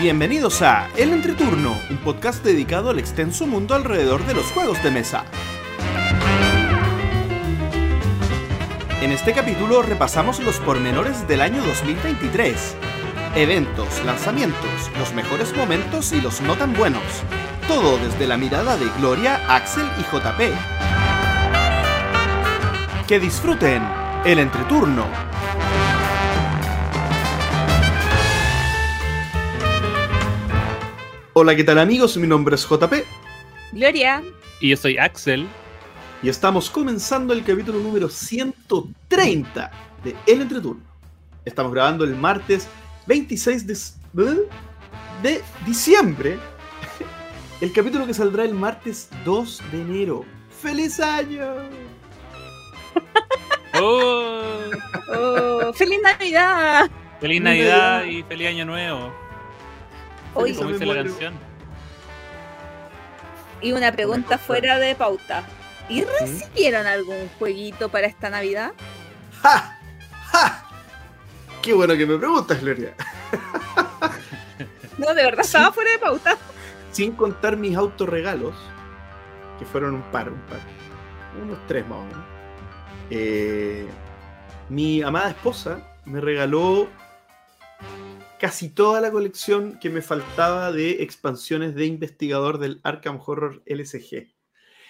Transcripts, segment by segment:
Bienvenidos a El Entreturno, un podcast dedicado al extenso mundo alrededor de los juegos de mesa. En este capítulo repasamos los pormenores del año 2023. Eventos, lanzamientos, los mejores momentos y los no tan buenos. Todo desde la mirada de Gloria, Axel y JP. Que disfruten el entreturno. Hola, ¿qué tal amigos? Mi nombre es JP Gloria. Y yo soy Axel. y estamos comenzando el capítulo número 130 de El Entreturno. Estamos grabando el martes 26 de, de diciembre. El capítulo que saldrá el martes 2 de enero. ¡Feliz año! ¡Oh! Oh, ¡Feliz Navidad! Feliz Navidad y feliz Año Nuevo. Dice la muero. canción. y una pregunta fuera de pauta. ¿Y recibieron algún jueguito para esta Navidad? ¡Ja! ¡Ja! ¡Qué bueno que me preguntas, Gloria! No, de verdad estaba fuera de pauta. Sin contar mis autorregalos, que fueron un par, un par. Unos tres más o menos. Eh, mi amada esposa me regaló casi toda la colección que me faltaba de expansiones de investigador del Arkham Horror LSG.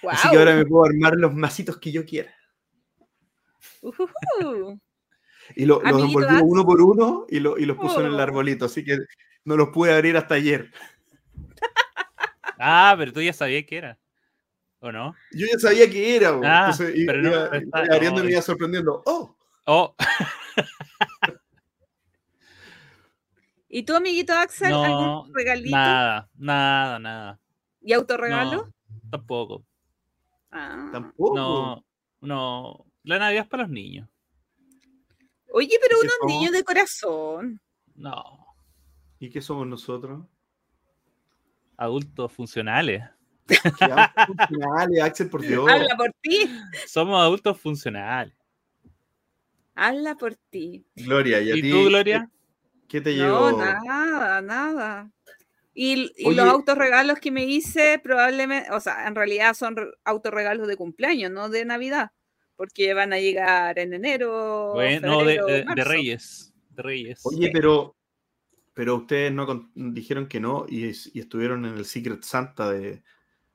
Wow. Así que ahora me puedo armar los masitos que yo quiera. Ujujú. Y lo- los envolví uno por uno y, lo- y los puse en el Oh. arbolito. Así que no los pude abrir hasta ayer. Ah, pero tú ya sabías que era. ¿O no? Yo ya sabía que era. Ah, Entonces, pero no, está- iba abriendo y me no, iba sorprendiendo. ¡Oh! Oh, ¿Y tú, amiguito Axel, No, algún regalito nada, nada, nada. y autorregalo? No, tampoco. Ah. Tampoco. No, no. La Navidad es para los niños. Oye, pero ¿Y qué unos somos? niños de corazón. No. ¿Y qué somos nosotros? Adultos funcionales. ¿Qué funcionales, Axel, por Dios. Habla por ti. Somos adultos funcionales. Habla por ti. Gloria, ¿y a ¿Y ti? tú, Gloria? ¿Qué te No, llevó? nada, nada. Y, y los autorregalos que me hice, probablemente, o sea, en realidad son re- autorregalos de cumpleaños, no de Navidad, porque van a llegar en enero. Bueno, de, febrero, de- de marzo. Reyes. De Reyes. Oye, pero, pero ustedes no con- dijeron que no y estuvieron en el Secret Santa de,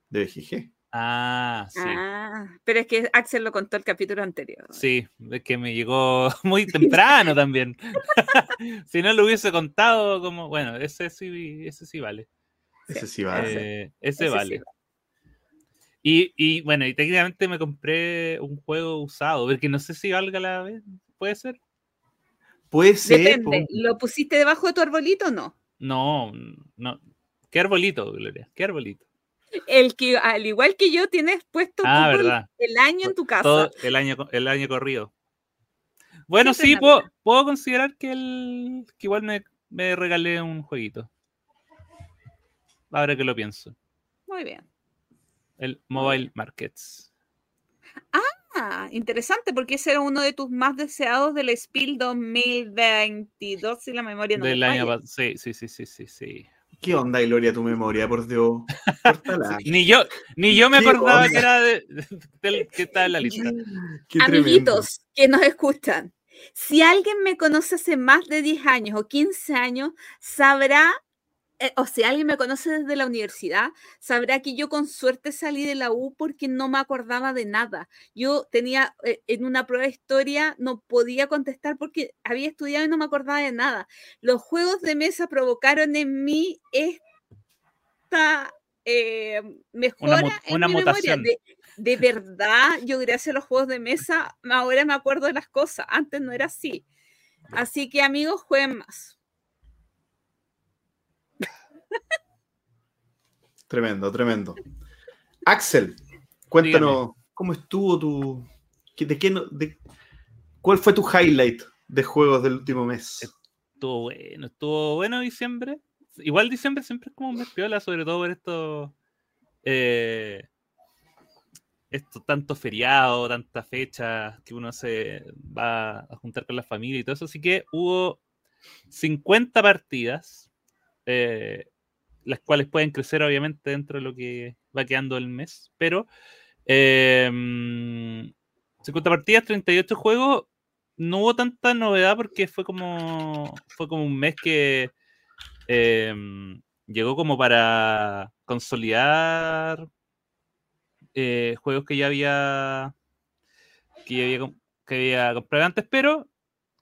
de BGG. Ah, sí. Ah, pero es que Axel lo contó el capítulo anterior. Sí, es que me llegó muy temprano también. si no lo hubiese contado, como, bueno, ese sí, ese sí vale. Ese sí va. Eh, ese, Ese sí vale. Y, y, bueno, y técnicamente me compré un juego usado, porque no sé si valga la vez, ¿puede ser? Puede ser. Depende. ¿lo pusiste debajo de tu arbolito o no? No, no. ¿Qué arbolito, Gloria? ¿Qué arbolito? El que, al igual que yo, tienes puesto Ah, el- año en tu casa. Todo el año, el año corrido. Bueno, sí, puedo, puedo considerar que, el, que igual me, me regalé un jueguito. Ahora que lo pienso. Muy bien. El Mobile Markets. Ah, interesante, porque ese era uno de tus más deseados del Spiel 2022, si la memoria no del me año Sí, sí, sí, sí, sí, sí. ¿Qué onda, Gloria, tu memoria? Por Dios. Ni yo, ni yo me ¿Qué acordaba onda? que era de, del que está en la lista. Qué tremendo. Amiguitos que nos escuchan, si alguien me conoce hace más de 10 años o 15 años, sabrá, eh, o si alguien me conoce desde la universidad, sabrá que yo con suerte salí de la U porque no me acordaba de nada. Yo tenía eh, en una prueba de historia, no podía contestar porque había estudiado y no me acordaba de nada. Los juegos de mesa provocaron en mí esta eh, mejora en una mi memoria. mutación. De, de verdad, yo gracias a los juegos de mesa, ahora me acuerdo de las cosas. Antes no era así. Así que amigos, jueguen más. Tremendo, tremendo. Axel, cuéntanos cómo estuvo tu. ¿De qué de- ¿Cuál fue tu highlight de juegos del último mes? Estuvo bueno, estuvo bueno diciembre. Igual diciembre siempre es como un mes piola, sobre todo por estos. Eh, esto, tanto feriado, tantas fechas que uno se va a juntar con la familia y todo eso. Así que hubo 50 partidas eh, las cuales pueden crecer obviamente dentro de lo que va quedando el mes, pero eh, 50 partidas, 38 juegos, no hubo tanta novedad porque fue como, fue como un mes que em, llegó como para consolidar eh, juegos que ya había que ya había, que había comprado antes, pero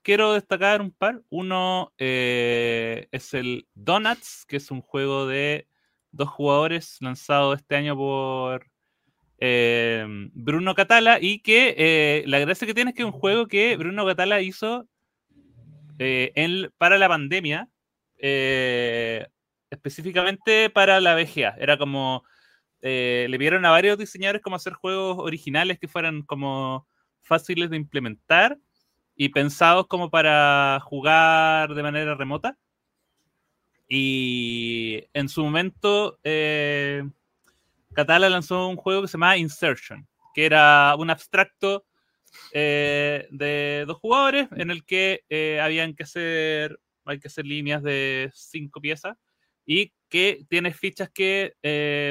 quiero destacar un par. Uno eh, es el Donuts, que es un juego de dos jugadores lanzado este año por eh, Bruno Catala y que eh, la gracia que tiene es que es un juego que Bruno Catala hizo para la pandemia, específicamente para la VGA. Era como... le pidieron a varios diseñadores como hacer juegos originales que fueran como fáciles de implementar y pensados como para jugar de manera remota. Y en su momento, eh, Catala lanzó un juego que se llama Insertion, que era un abstracto eh, de dos jugadores en el que eh, habían que hacer, hay que hacer líneas de cinco piezas y que tiene fichas que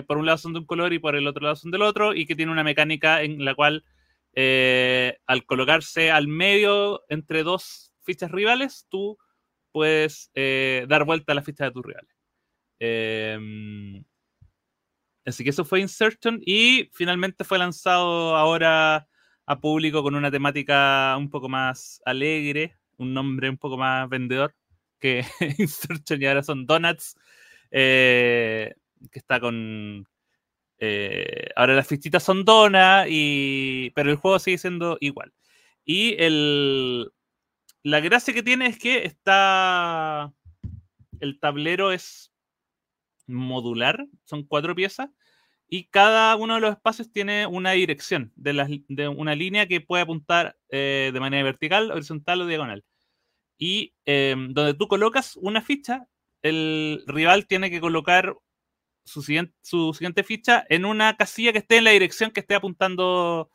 por un lado son de un color y por el otro lado son del otro y que tiene una mecánica en la cual eh, al colocarse al medio entre dos fichas rivales, tú puedes eh, dar vuelta a la ficha de tus rivales. Em, así que eso fue Insertion y finalmente fue lanzado ahora a público con una temática un poco más alegre, un nombre un poco más vendedor que Insertion y ahora son Donuts, eh, que está con eh, ahora las fichitas son donas, y... pero el juego sigue siendo igual. Y el... la gracia que tiene es que está. El tablero es modular, son cuatro piezas, y cada uno de los espacios tiene una dirección de, de una línea que puede apuntar eh, de manera vertical, horizontal o diagonal. Y em, donde tú colocas una ficha, el rival tiene que colocar su siguiente, ficha en una casilla que esté en la dirección que esté apuntando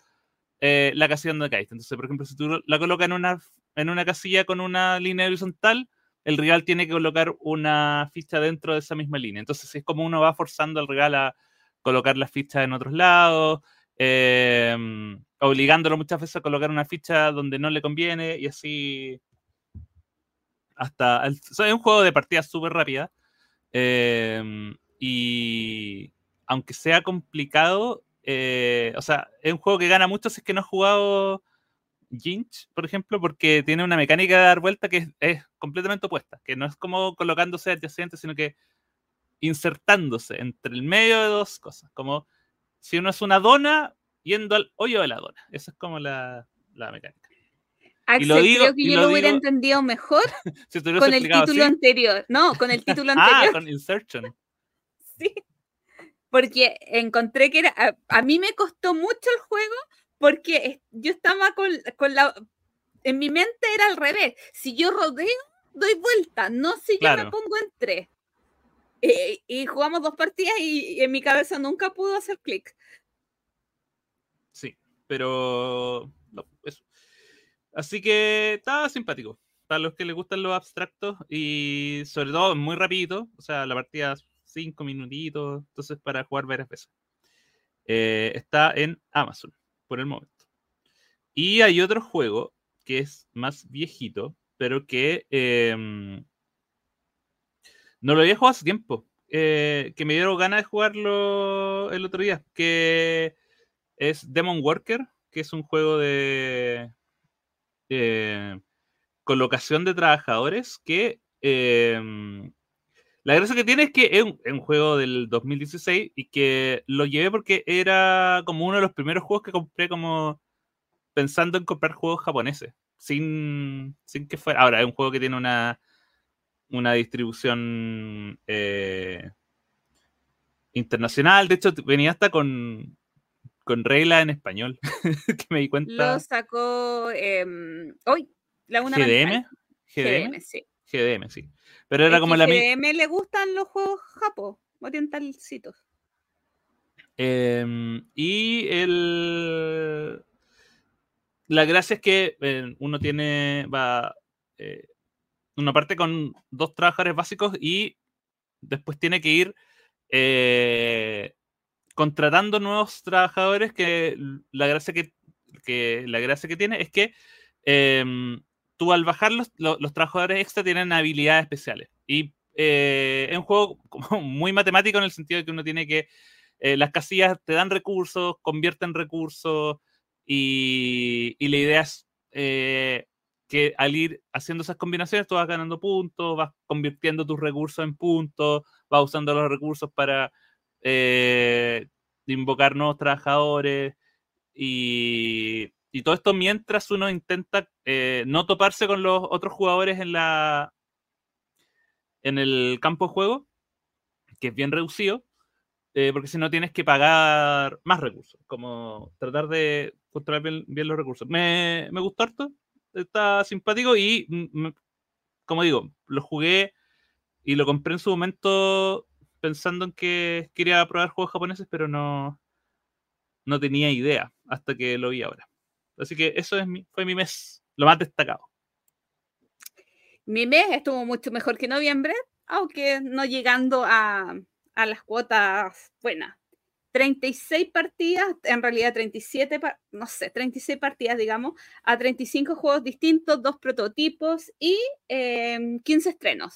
eh, la casilla donde caíste. Entonces, por ejemplo, si tú la colocas en una, en una casilla con una línea horizontal, el rival tiene que colocar una ficha dentro de esa misma línea. Entonces, es como uno va forzando al rival a colocar las fichas en otros lados, em, obligándolo muchas veces a colocar una ficha donde no le conviene y así hasta... es un juego de partida súper rápida. Eh, y aunque sea complicado, eh, o sea, es un juego que gana mucho si es que no has jugado Ginch, por ejemplo, porque tiene una mecánica de dar vuelta que es, completamente opuesta, que no es como colocándose adyacente, sino que insertándose entre el medio de dos cosas, como si uno es una dona yendo al hoyo de la dona. Esa es como la, mecánica. Axel, creo que yo lo, hubiera entendido mejor con el título anterior. No, con el título ah, anterior. Ah, con Insertion. Sí. Porque encontré que era. A, mí me costó mucho el juego porque yo estaba con, la. En mi mente era al revés. Si yo rodeo, doy vuelta, no si yo me pongo en tres. Eh, y jugamos dos partidas y, en mi cabeza nunca pudo hacer clic. Sí, pero. eso. Así que estaba simpático. Para los que les gustan los abstractos y sobre todo muy rapidito. O sea, la partida cinco minutitos, entonces para jugar varias veces. Eh, está en Amazon por el momento. Y hay otro juego que es más viejito, pero que em, no lo había jugado hace tiempo. Eh, que me dieron ganas de jugarlo el otro día, que es Demon Worker, que es un juego de colocación de trabajadores que em, la gracia que tiene es que es un, juego del 2016 y que lo llevé porque era como uno de los primeros juegos que compré como pensando en comprar juegos japoneses, sin, sin que fuera... Ahora, es un juego que tiene una, una distribución eh, internacional, de hecho venía hasta con, con regla en español, que me di cuenta. Lo sacó em, hoy, la una GDM. GDM, sí. GDM, sí. Pero era como la me le gustan los juegos japo, orientalcitos. Eh, y el. La gracia es que eh, uno tiene. Va. Eh, una parte con dos trabajadores básicos y después tiene que ir eh, contratando nuevos trabajadores que la gracia que, que la gracia que tiene es que em, tú al bajar los, trabajadores extra tienen habilidades especiales. Y eh, es un juego muy matemático en el sentido de que uno tiene que, eh, las casillas te dan recursos, convierten recursos y, y la idea es eh, que al ir haciendo esas combinaciones tú vas ganando puntos, vas convirtiendo tus recursos en puntos, vas usando los recursos para invocar nuevos trabajadores y, y todo esto mientras uno intenta eh, no toparse con los otros jugadores en la en el campo de juego, que es bien reducido, eh, porque si no tienes que pagar más recursos, como tratar de controlar bien, los recursos. Me, me, gustó harto, está simpático y, como digo, lo jugué y lo compré en su momento pensando en que quería probar juegos japoneses, pero no, no tenía idea hasta que lo vi ahora. Así que eso es mi, fue mi mes, lo más destacado. Mi mes estuvo mucho mejor que noviembre, aunque no llegando a, a las cuotas buenas. 36 partidas, en realidad 37, no sé, 36 partidas, digamos, a 35 juegos distintos, dos prototipos y 15 em, estrenos.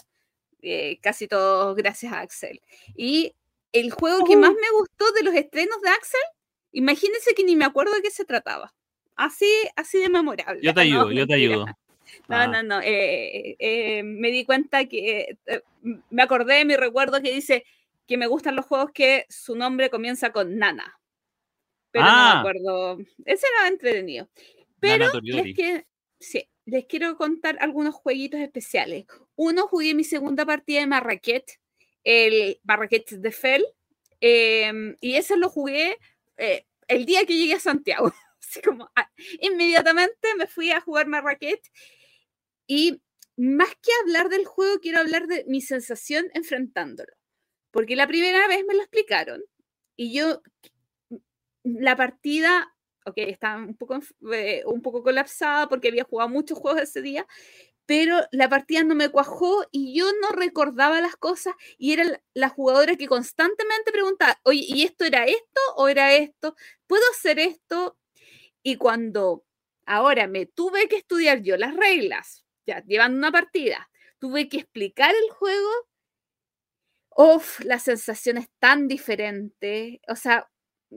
Eh, casi todos gracias a Axel. Y el juego que más me gustó de los estrenos de Axel, imagínense que ni me acuerdo de qué se trataba así, así de memorable. Yo te ayudo, yo te ayudo. No, ah. no, no. Eh, eh, me di cuenta que eh, me acordé de mi recuerdo que dice que me gustan los juegos que su nombre comienza con Nana. Pero no me ah. acuerdo. Ese era entretenido. Pero es que, sí, les quiero contar algunos jueguitos especiales. Uno, jugué mi segunda partida de Marrakech, el Marrakech de Fell, em, y ese lo jugué el día que llegué a Santiago. como ah, inmediatamente me fui a jugar Marrakech y más que hablar del juego, quiero hablar de mi sensación enfrentándolo. Porque la primera vez me lo explicaron y yo, la partida, ok, estaba un poco, eh, un poco colapsada porque había jugado muchos juegos ese día, pero la partida no me cuajó y yo no recordaba las cosas y era la jugadora que constantemente preguntaba, oye, ¿y esto era esto o era esto? ¿Puedo hacer esto? Y cuando ahora me tuve que estudiar yo las reglas, ya llevando una partida, tuve que explicar el juego, uff, la sensación es tan diferente. O sea,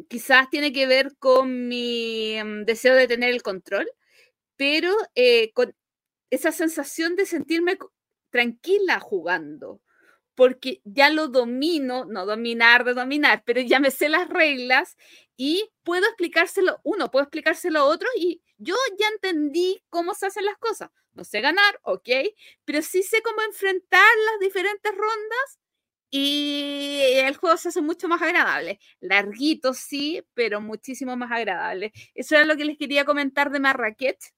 quizás tiene que ver con mi mm, deseo de tener el control, pero eh, con esa sensación de sentirme tranquila jugando, porque ya lo domino, no dominar de dominar, pero ya me sé las reglas y puedo explicárselo uno, puedo explicárselo a otro y yo ya entendí cómo se hacen las cosas. No sé ganar, ok, pero sí sé cómo enfrentar las diferentes rondas y el juego se hace mucho más agradable. Larguito, sí, pero muchísimo más agradable. Eso era lo que les quería comentar de Marrakech.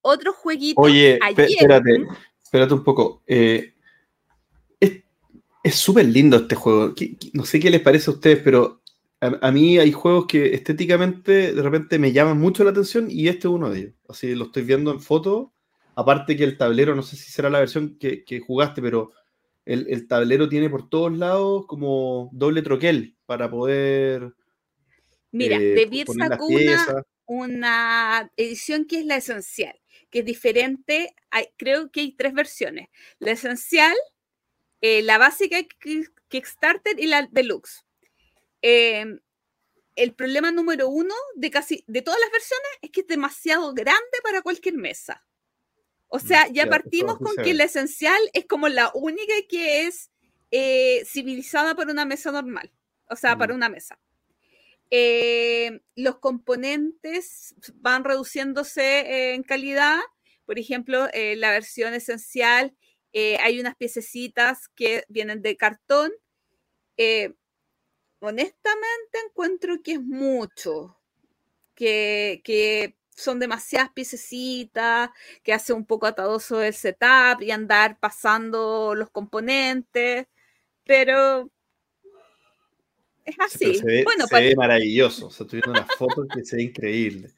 Otro jueguito. Oye, espérate, espérate un poco. Eh, es súper lindo este juego. No sé qué les parece a ustedes, pero a, mí hay juegos que estéticamente de repente me llaman mucho la atención y este es uno de ellos. Así lo estoy viendo en foto. Aparte que el tablero, no sé si será la versión que, jugaste, pero el, tablero tiene por todos lados como doble troquel para poder. Mira, eh, de Beer sacó una, una, edición que es la esencial, que es diferente. Hay, creo que hay tres versiones. La esencial, eh, la básica Kickstarter y la deluxe. Em, el problema número uno de casi de todas las versiones es que es demasiado grande para cualquier mesa. O sea, ya partimos con que la esencial es como la única que es eh, civilizada para una mesa normal, o sea, para una mesa. Em, los componentes van reduciéndose en calidad. Por ejemplo, eh, la versión esencial, eh, hay unas piececitas que vienen de cartón honestamente encuentro que es mucho, que, son demasiadas piececitas, que hace un poco atadoso el setup y andar pasando los componentes, pero es así. se ve, bueno, se maravilloso, o sea, estoy viendo una foto que se ve increíble.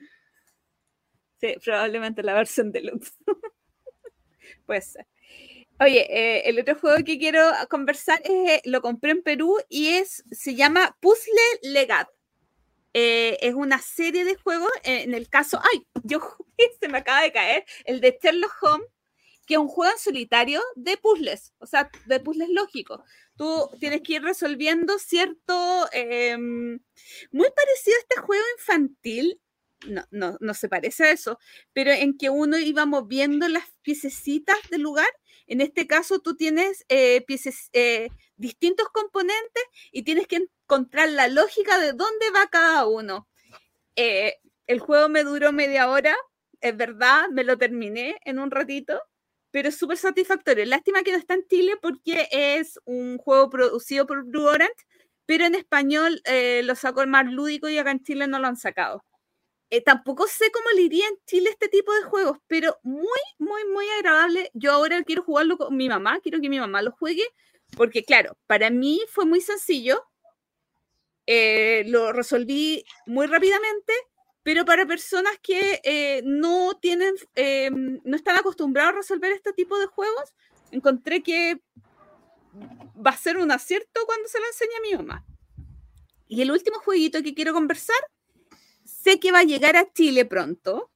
Sí, probablemente la versión deluxe. Puede ser. Oye, eh, el otro juego que quiero conversar es, eh, lo compré en Perú y es, se llama Puzzle Legat. Eh, es una serie de juegos, en el caso, ay, yo se me acaba de caer, el de Sherlock Holmes, que es un juego en solitario de puzzles, o sea, de puzzles lógicos. Tú tienes que ir resolviendo cierto, em, muy parecido a este juego infantil, no, no, no se parece a eso, pero en que uno iba moviendo las piececitas del lugar en este caso, tú tienes eh, eh, distintos componentes y tienes que encontrar la lógica de dónde va cada uno. Eh, el juego me duró media hora, es verdad, me lo terminé en un ratito, pero es súper satisfactorio. Lástima que no está en Chile porque es un juego producido por Blue Orange, pero en español lo sacó el más lúdico y acá en Chile no lo han sacado. Eh, tampoco sé cómo le iría en Chile este tipo de juegos, pero muy, muy, muy agradable. Yo ahora quiero jugarlo con mi mamá, quiero que mi mamá lo juegue, porque claro, para mí fue muy sencillo, eh, lo resolví muy rápidamente, pero para personas que eh, no tienen, no están acostumbrados a resolver este tipo de juegos, encontré que va a ser un acierto cuando se lo enseñe a mi mamá. Y el último jueguito que quiero conversar sé que va a llegar a Chile pronto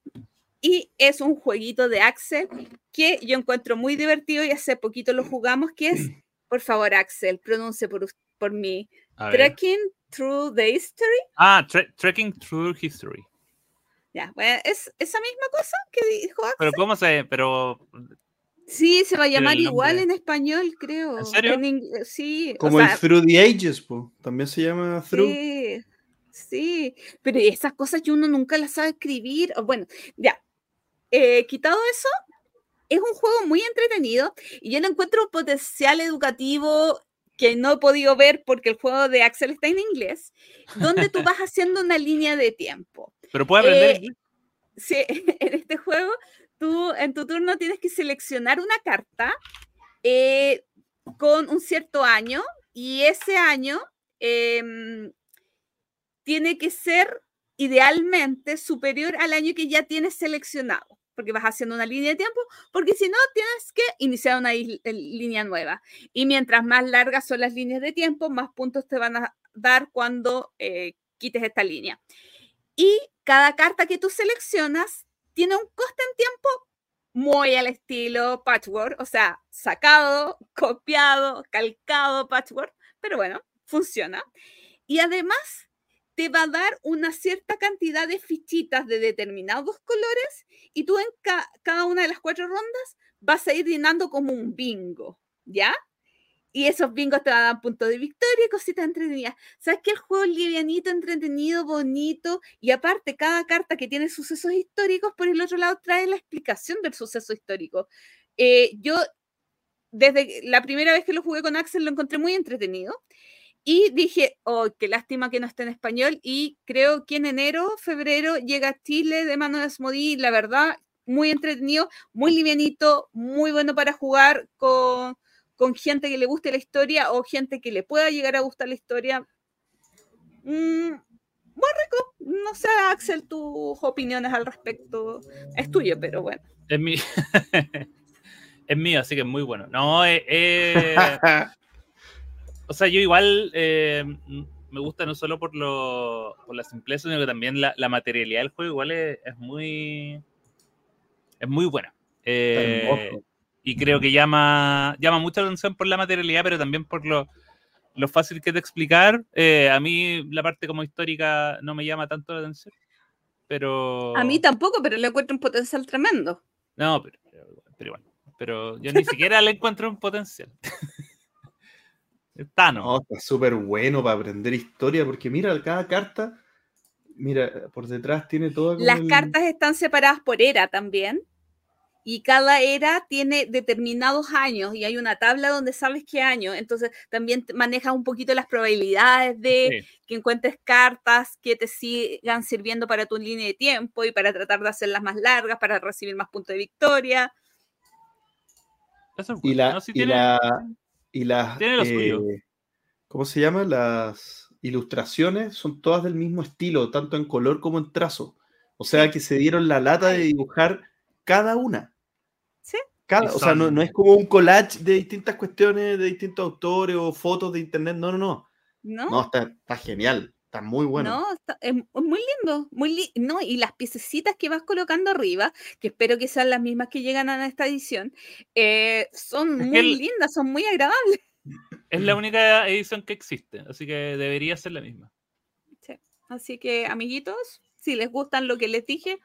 y es un jueguito de Axel que yo encuentro muy divertido y hace poquito lo jugamos, que es, por favor, Axel, pronuncie por, por mí, Trekking Through the History. Ah, Trekking Through History. Ya, bueno, es esa misma cosa que dijo Axel. Pero ¿cómo se...? Pero... Sí, se va a llamar igual en español, creo. ¿En serio? sí. Como el Through the Ages, también se llama Through. Sí, Sí, pero esas cosas que uno nunca las sabe escribir. Bueno, ya, eh, quitado eso, es un juego muy entretenido y yo no encuentro un potencial educativo que no he podido ver porque el juego de Axel está en inglés, donde tú vas haciendo una línea de tiempo. Pero puede aprender. Eh, sí, en este juego tú en tu turno tienes que seleccionar una carta eh, con un cierto año y ese año em, tiene que ser idealmente superior al año que ya tienes seleccionado, porque vas haciendo una línea de tiempo, porque si no, tienes que iniciar una línea nueva. Y mientras más largas son las líneas de tiempo, más puntos te van a dar cuando eh, quites esta línea. Y cada carta que tú seleccionas tiene un coste en tiempo muy al estilo patchwork, o sea, sacado, copiado, calcado patchwork, pero bueno, funciona. Y además te va a dar una cierta cantidad de fichitas de determinados colores y tú en cada una de las cuatro rondas vas a ir llenando como un bingo, ¿ya? Y esos bingos te van a dar puntos de victoria y cositas entretenidas. ¿Sabes que el juego es livianito, entretenido, bonito? Y aparte, cada carta que tiene sucesos históricos, por el otro lado, trae la explicación del suceso histórico. Eh, yo, desde la primera vez que lo jugué con Axel, lo encontré muy entretenido. Y dije, oh, qué lástima que no esté en español. Y creo que en enero, febrero, llega a Chile de mano de Asmodee. La verdad, muy entretenido, muy livianito, muy bueno para jugar con, con gente que le guste la historia o gente que le pueda llegar a gustar la historia. Mm, muy rico. No sé, Axel, tus opiniones al respecto. Es tuyo, pero bueno. Es mío. es mío, así que es muy bueno. No, eh, eh o sea, yo igual eh, me gusta no solo por, lo, por la simpleza, sino que también la, materialidad del juego igual es, muy es muy buena. Eh, y creo que llama, llama mucha atención por la materialidad, pero también por lo, lo fácil que es de explicar. Eh, a mí la parte como histórica no me llama tanto la atención. Pero... A mí tampoco, pero le encuentro un potencial tremendo. No, pero, pero igual. Pero yo ni siquiera le encuentro un potencial. Está, ¿no? está súper bueno para aprender historia, porque mira, cada carta, mira, por detrás tiene todo. Las cartas están separadas por era también. Y cada era tiene determinados años y hay una tabla donde sabes qué año. Entonces también manejas un poquito las probabilidades de que encuentres cartas que te sigan sirviendo para tu línea de tiempo y para tratar de hacerlas más largas, para recibir más puntos de victoria. y la, y las. Eh, ¿Cómo se llama? Las ilustraciones son todas del mismo estilo, tanto en color como en trazo. O sea que se dieron la lata de dibujar cada una. Sí, Cada, Y o sea, no, no es como un collage de distintas cuestiones, de distintos autores o fotos de internet. No, no, no. ¿No? No, está, está genial. Está muy bueno. No, está- es muy lindo, muy li- no, y las piececitas que vas colocando arriba, que espero que sean las mismas que llegan a esta edición, eh, son Es muy el- lindas, son muy agradables. Es la única edición que existe, así que debería ser la misma. Así que, amiguitos, si les gustan lo que les dije,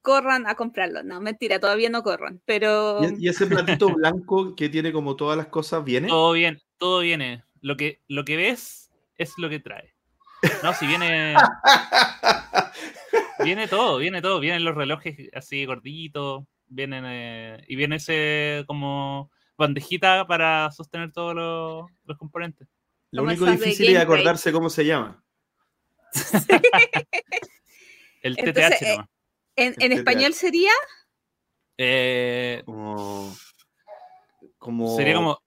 corran a comprarlo. No, mentira, todavía no corran, pero Y, y ese platito blanco que tiene como todas las cosas viene. Todo bien, todo viene. Lo que, lo que ves es lo que trae. No, si viene. viene todo, viene todo. Vienen los relojes así gorditos. Vienen. eh, y viene ese como bandejita para sostener todos los, los componentes. Lo como único difícil es acordarse cómo se llama. El TTH eh, nomás. en, en español sería Eh, Como. como sería como.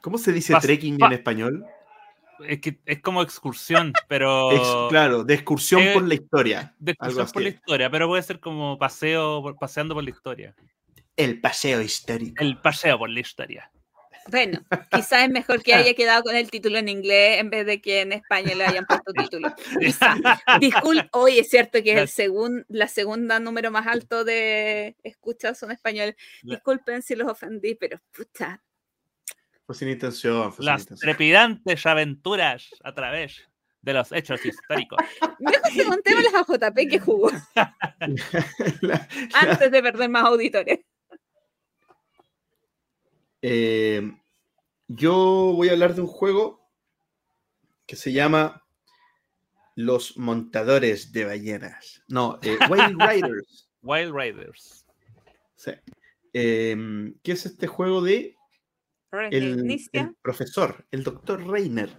¿Cómo se dice pas- trekking pa- en español? Es, que, es como excursión, pero. Ex- claro, de excursión eh, por la historia. de algo excursión por la historia, pero puede ser como paseo, paseando por la historia. El paseo histórico. El paseo por la historia. Bueno, quizás es mejor que haya quedado con el título en inglés en vez de que en España le hayan puesto título. Quizá. Disculpe, oye, es cierto que es el segun- la segunda número más alto de escuchas son español. Disculpen si los ofendí, pero puta, Fue sin intención. Fue sin Las intención. trepidantes aventuras a través de los hechos históricos. mejor preguntémosles a JP que jugó La- antes de perder más auditores. Eh, yo voy a hablar de un juego que se llama Los Montadores de Ballenas. No, eh, Wild Riders. Wild Riders. Sí. Eh, ¿Qué es este juego de el, profesor, el doctor Reiner?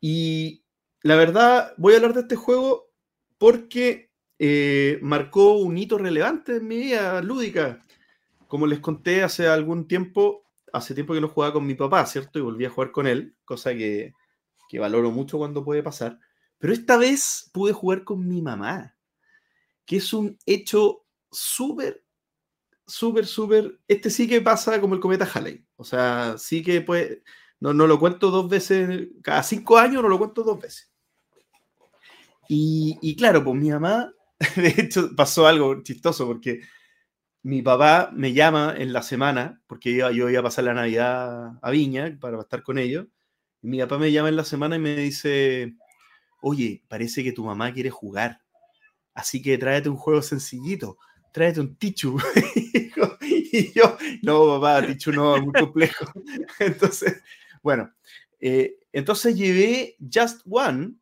Y la verdad, voy a hablar de este juego porque eh, marcó un hito relevante en mi vida lúdica. Como les conté hace algún tiempo, hace tiempo que no jugaba con mi papá, ¿cierto? Y volví a jugar con él, cosa que, que valoro mucho cuando puede pasar. Pero esta vez pude jugar con mi mamá, que es un hecho súper, súper, súper... Este sí que pasa como el cometa Halley. O sea, sí que puede... No, no lo cuento dos veces, cada cinco años no lo cuento dos veces. Y, y claro, pues mi mamá, de hecho, pasó algo chistoso porque mi papá me llama en la semana, porque iba- yo iba a pasar la Navidad a Viña para estar con ellos. Mi papá me llama en la semana y me dice, oye, parece que tu mamá quiere jugar. Así que tráete un juego sencillito, tráete un Tichu. y yo, no, papá, Tichu no, muy complejo. Entonces, bueno, eh, entonces llevé Just One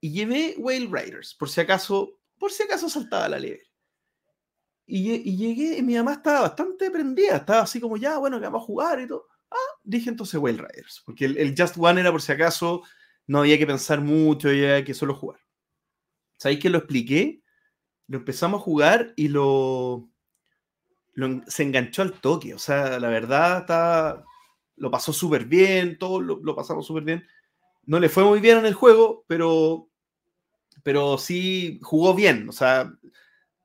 y llevé Whale Riders, por si acaso, por si acaso saltaba la liebre. Y, y llegué y mi mamá estaba bastante prendida, estaba así como, ya, bueno, que vamos a jugar y todo. Ah, dije entonces Whale Riders, porque el, el Just One era por si acaso, no había que pensar mucho, había que solo jugar. ¿Sabéis que lo expliqué? Lo empezamos a jugar y lo, lo se enganchó al toque. O sea, la verdad, está, lo pasó súper bien, todo lo, lo pasamos súper bien. No le fue muy bien en el juego, pero, pero sí jugó bien. O sea,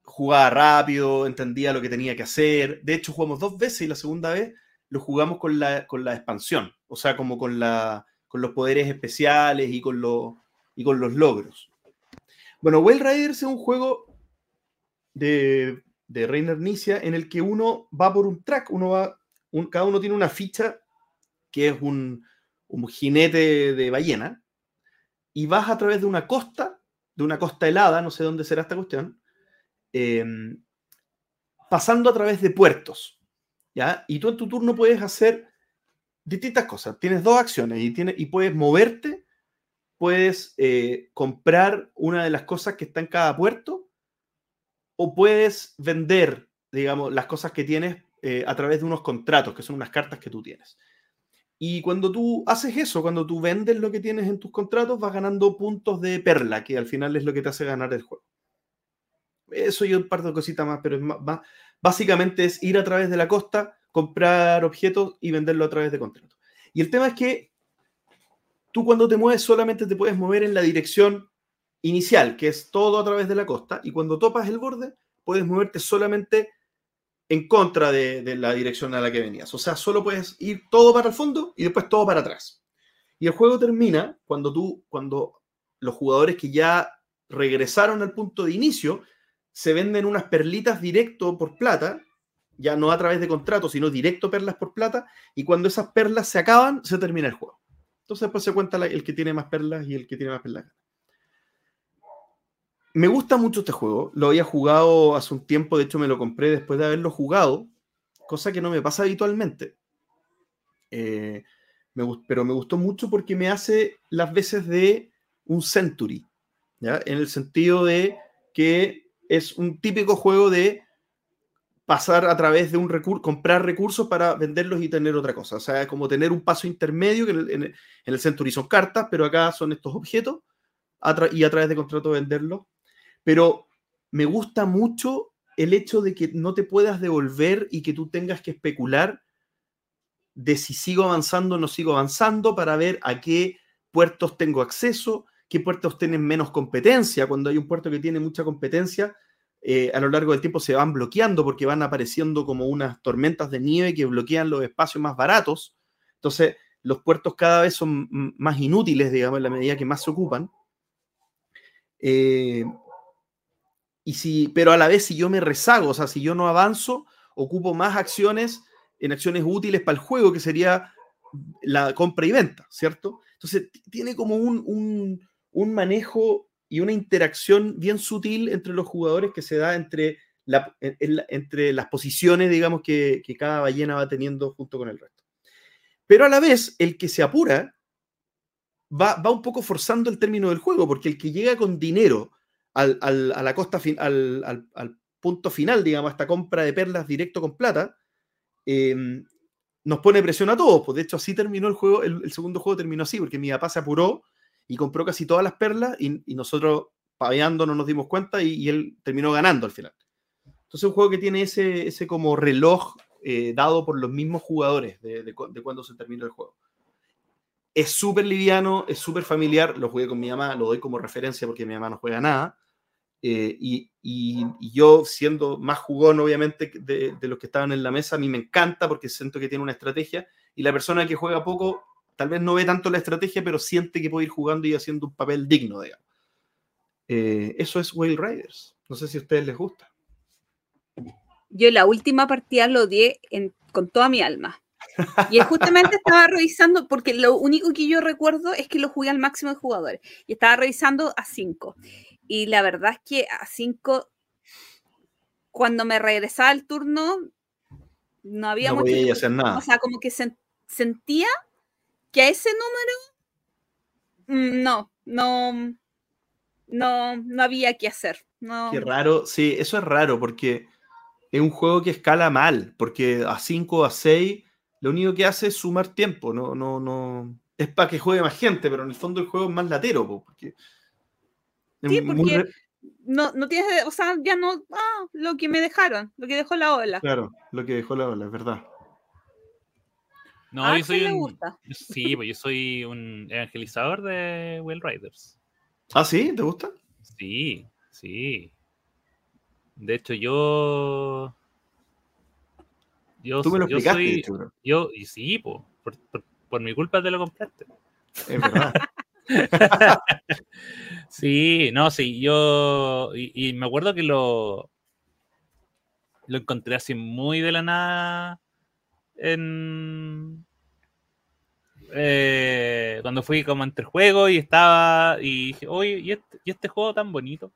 jugaba rápido, entendía lo que tenía que hacer. De hecho, jugamos dos veces y la segunda vez lo jugamos con la, con la expansión. O sea, como con, la, con los poderes especiales y con, los y con los logros. Bueno, Well Riders es un juego de, de Reiner Nicia en el que uno va por un track, uno va, cada uno tiene una ficha que es un, un jinete de ballena, y vas a través de una costa, de una costa helada, no sé dónde será esta cuestión, em, pasando a través de puertos, ¿ya? Y tú en tu turno puedes hacer distintas cosas. Tienes dos acciones y, tienes, y puedes moverte, puedes eh, comprar una de las cosas que está en cada puerto, o puedes vender, digamos, las cosas que tienes eh, a través de unos contratos, que son unas cartas que tú tienes. Y cuando tú haces eso, cuando tú vendes lo que tienes en tus contratos, vas ganando puntos de perla, que al final es lo que te hace ganar el juego. Eso y un par de cositas más, pero es más, más- básicamente es ir a través de la costa, comprar objetos y venderlo a través de contratos. Y el tema es que tú cuando te mueves solamente te puedes mover en la dirección inicial, que es todo a través de la costa, y cuando topas el borde, puedes moverte solamente en contra de, la dirección a la que venías. O sea, solo puedes ir todo para el fondo y después todo para atrás. Y el juego termina cuando tú, cuando los jugadores que ya regresaron al punto de inicio, se venden unas perlitas directo por plata, ya no a través de contratos, sino directo perlas por plata, y cuando esas perlas se acaban, se termina el juego. Entonces después se cuenta el que tiene más perlas y el que tiene más perlas. Me gusta mucho este juego, lo había jugado hace un tiempo, de hecho me lo compré después de haberlo jugado, cosa que no me pasa habitualmente. Eh, pero me gustó mucho porque me hace las veces de un Century, ¿ya? En el sentido de que es un típico juego de pasar a través de un recurso, comprar recursos para venderlos y tener otra cosa. O sea, como tener un paso intermedio, que en el, Century son cartas, pero acá son estos objetos, y a través de contrato venderlos. Pero me gusta mucho el hecho de que no te puedas devolver y que tú tengas que especular de si sigo avanzando o no sigo avanzando para ver a qué puertos tengo acceso, qué puertos tienen menos competencia. Cuando hay un puerto que tiene mucha competencia, eh, a lo largo del tiempo se van bloqueando porque van apareciendo como unas tormentas de nieve que bloquean los espacios más baratos. Entonces, los puertos cada vez son más inútiles, digamos, en la medida que más se ocupan. Eh, y si, pero a la vez, si yo me rezago, o sea, si yo no avanzo, ocupo más acciones en acciones útiles para el juego, que sería la compra y venta, ¿cierto? Entonces, tiene como un, manejo y una interacción bien sutil entre los jugadores que se da entre, la, entre las posiciones, digamos, que, cada ballena va teniendo junto con el resto. Pero a la vez, el que se apura va, va un poco forzando el término del juego, porque el que llega con dinero al, a la costa al, al, punto final, digamos, esta compra de perlas directo con plata, Em, nos pone presión a todos. Pues de hecho, así terminó el juego, el, segundo juego terminó así, porque mi papá se apuró y compró casi todas las perlas y, nosotros paveando no nos dimos cuenta y, él terminó ganando al final. Entonces, un juego que tiene ese, ese como reloj eh, dado por los mismos jugadores de, de, cuando se terminó el juego. Es súper liviano, es súper familiar. Lo jugué con mi mamá, lo doy como referencia porque mi mamá no juega nada. Eh, y, yo, siendo más jugón, obviamente, de, los que estaban en la mesa, a mí me encanta porque siento que tiene una estrategia. Y la persona que juega poco, tal vez no ve tanto la estrategia, pero siente que puede ir jugando y haciendo un papel digno, digamos. Eh, eso es Whale Riders. No sé si a ustedes les gusta. Yo la última partida lo di con toda mi alma. Y justamente estaba revisando, porque lo único que yo recuerdo es que lo jugué al máximo de jugadores. Y estaba revisando a 5. Y la verdad es que a 5, cuando me regresaba el turno, no había no mucho. hacer nada. O sea, como que sentía que a ese número mm, no, no, no, no había que hacer. No. Qué raro, sí, eso es raro porque es un juego que escala mal, porque a 5 a 6 lo único que hace es sumar tiempo, no, no, no. Es para que juegue más gente, pero en el fondo el juego es más latero, porque Sí, porque no, no tienes, o sea, ya no, ah, lo que me dejaron, lo que dejó la ola. Claro, lo que dejó la ola, es verdad. No, ah, yo soy un, sí, pues yo soy un evangelizador de Well Riders. ¿Ah, sí? ¿Te gusta? Sí, sí. De hecho, yo. Yo, Tú me lo yo soy, yo, y sí, por, por, mi culpa te lo compraste. Es verdad. sí, no, sí, yo. Y, me acuerdo que lo. Lo encontré así muy de la nada. En. Eh, cuando fui como entre juegos y estaba. Y dije, oye, ¿y este, este juego tan bonito?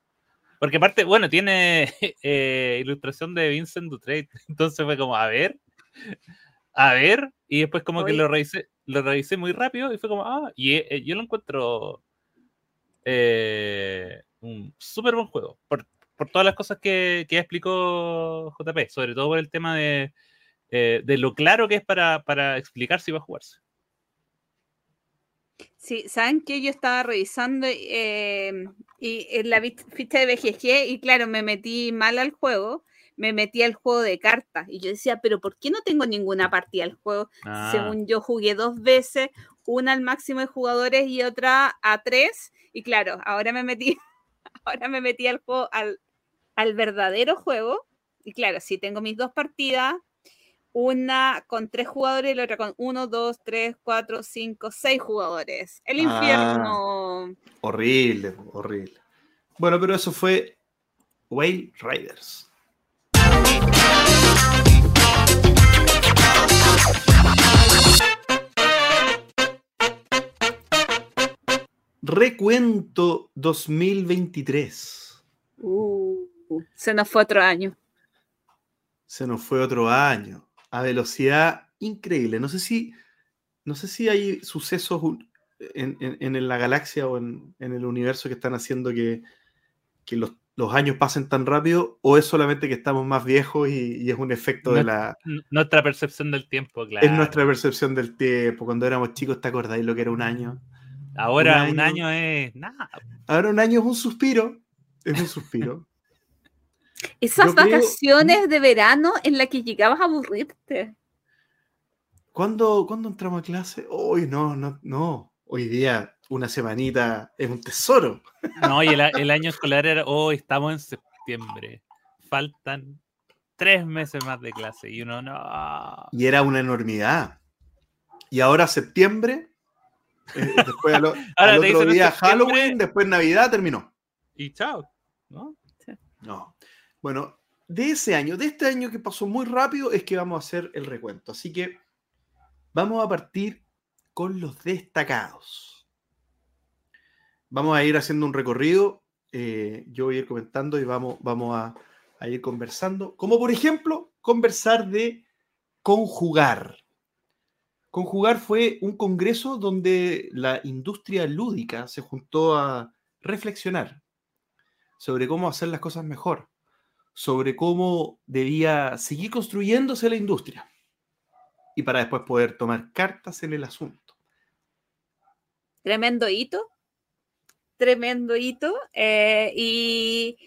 Porque aparte, bueno, tiene eh, ilustración de Vincent Dutrait. Entonces fue como, a ver. A ver. Y después como que lo revisé lo revisé muy rápido y fue como, ah, y eh, yo lo encuentro eh, un súper buen juego. Por, todas las cosas que, que, explicó JP, sobre todo por el tema de, eh, de lo claro que es para, para, explicar si va a jugarse. Sí, saben que yo estaba revisando y en la ficha de BGG y claro, me metí mal al juego me metí al juego de cartas y yo decía, pero ¿por qué no tengo ninguna partida al juego? Ah. Según yo jugué dos veces, una al máximo de jugadores y otra a tres. Y claro, ahora me metí, ahora me metí al juego, al, al verdadero juego, Y claro, si tengo mis dos partidas, una con tres jugadores y la otra con uno, dos, tres, cuatro, cinco, seis jugadores. El Ah. infierno. Horrible, horrible. Bueno, pero eso fue Whale Riders. Recuento 2023. Uh, se nos fue otro año. Se nos fue otro año. A velocidad increíble. No sé si, no sé si hay sucesos en, en- en la galaxia o en, en el universo que están haciendo que, que los, los años pasen tan rápido, o es solamente que estamos más viejos y, y es un efecto de la. Nuestra percepción del tiempo, claro. Es nuestra percepción del tiempo. Cuando éramos chicos, ¿te acordáis lo que era un año? Ahora un un año. es nada. Ahora un año es un suspiro. Es un suspiro. Esas Yo creo- vacaciones de verano en las que llegabas a aburrirte. ¿Cuándo, ¿Cuándo entramos a clase? Hoy no, no, no. Hoy día una semanita es un tesoro. No, y el, año escolar era, hoy estamos en septiembre. Faltan tres meses más de clase. Y uno, no. Y era una enormidad. Y ahora septiembre, eh, después al, Ahora otro día septiembre- Halloween, después Navidad terminó. Y chao. ¿no? No. Bueno, de ese año, de este año que pasó muy rápido, es que vamos a hacer el recuento. Así que vamos a partir con los destacados. Vamos a ir haciendo un recorrido. eh, yo voy a ir comentando y vamos, vamos a, a ir conversando. Como por ejemplo, conversar de conjugar. Conjugar fue un congreso donde la industria lúdica se juntó a reflexionar sobre cómo hacer las cosas mejor, sobre cómo debía seguir construyéndose la industria y para después poder tomar cartas en el asunto. Tremendo hito. Tremendo hito. eh, y,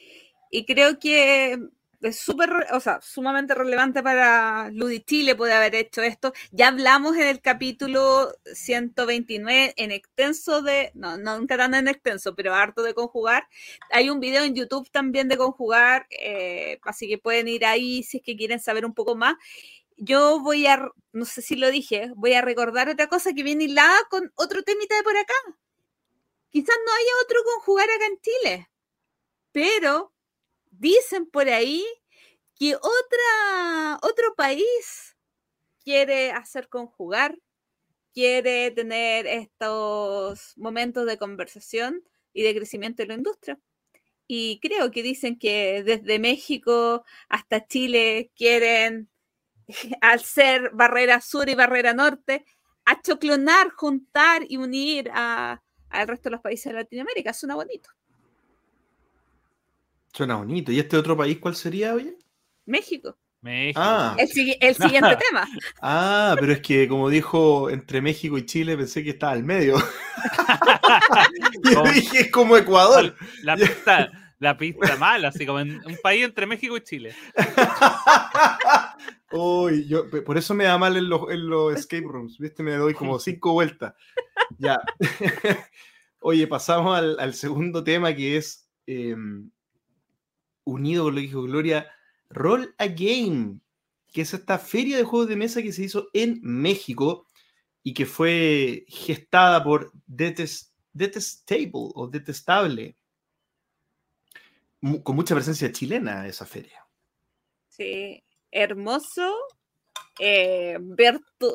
y creo que es súper, o sea, sumamente relevante para Ludi Chile poder haber hecho esto. Ya hablamos en el capítulo 129 en extenso de, no, no, nunca tan en extenso, pero harto de conjugar. Hay un video en YouTube también de conjugar, eh, así que pueden ir ahí si es que quieren saber un poco más. Yo voy a, no sé si lo dije, voy a recordar otra cosa que viene hilada con otro temita de por acá. Quizás no haya otro conjugar acá en Chile, pero dicen por ahí que otra, otro país quiere hacer conjugar, quiere tener estos momentos de conversación y de crecimiento de la industria. Y creo que dicen que desde México hasta Chile quieren, al ser barrera sur y barrera norte, achoclonar, juntar y unir a, al resto de los países de Latinoamérica. Suena bonito. Suena bonito. ¿Y este otro país cuál sería, oye? México. México. Ah. El, sigui- el siguiente tema. Ah, pero es que como dijo entre México y Chile, pensé que estaba al medio. Yo Como- dije, es como Ecuador. La pista, la pista mala, así como en un país entre México y Chile. Uy, yo, por eso me da mal en los, en los escape rooms, ¿viste? Me doy como cinco vueltas. Ya. Oye, pasamos al, al segundo tema que es eh, unido con lo que dijo Gloria, Roll a Game, que es esta feria de juegos de mesa que se hizo en México y que fue gestada por Detest- Detestable o Detestable, con mucha presencia chilena esa feria. Sí, hermoso. eh, ver tu-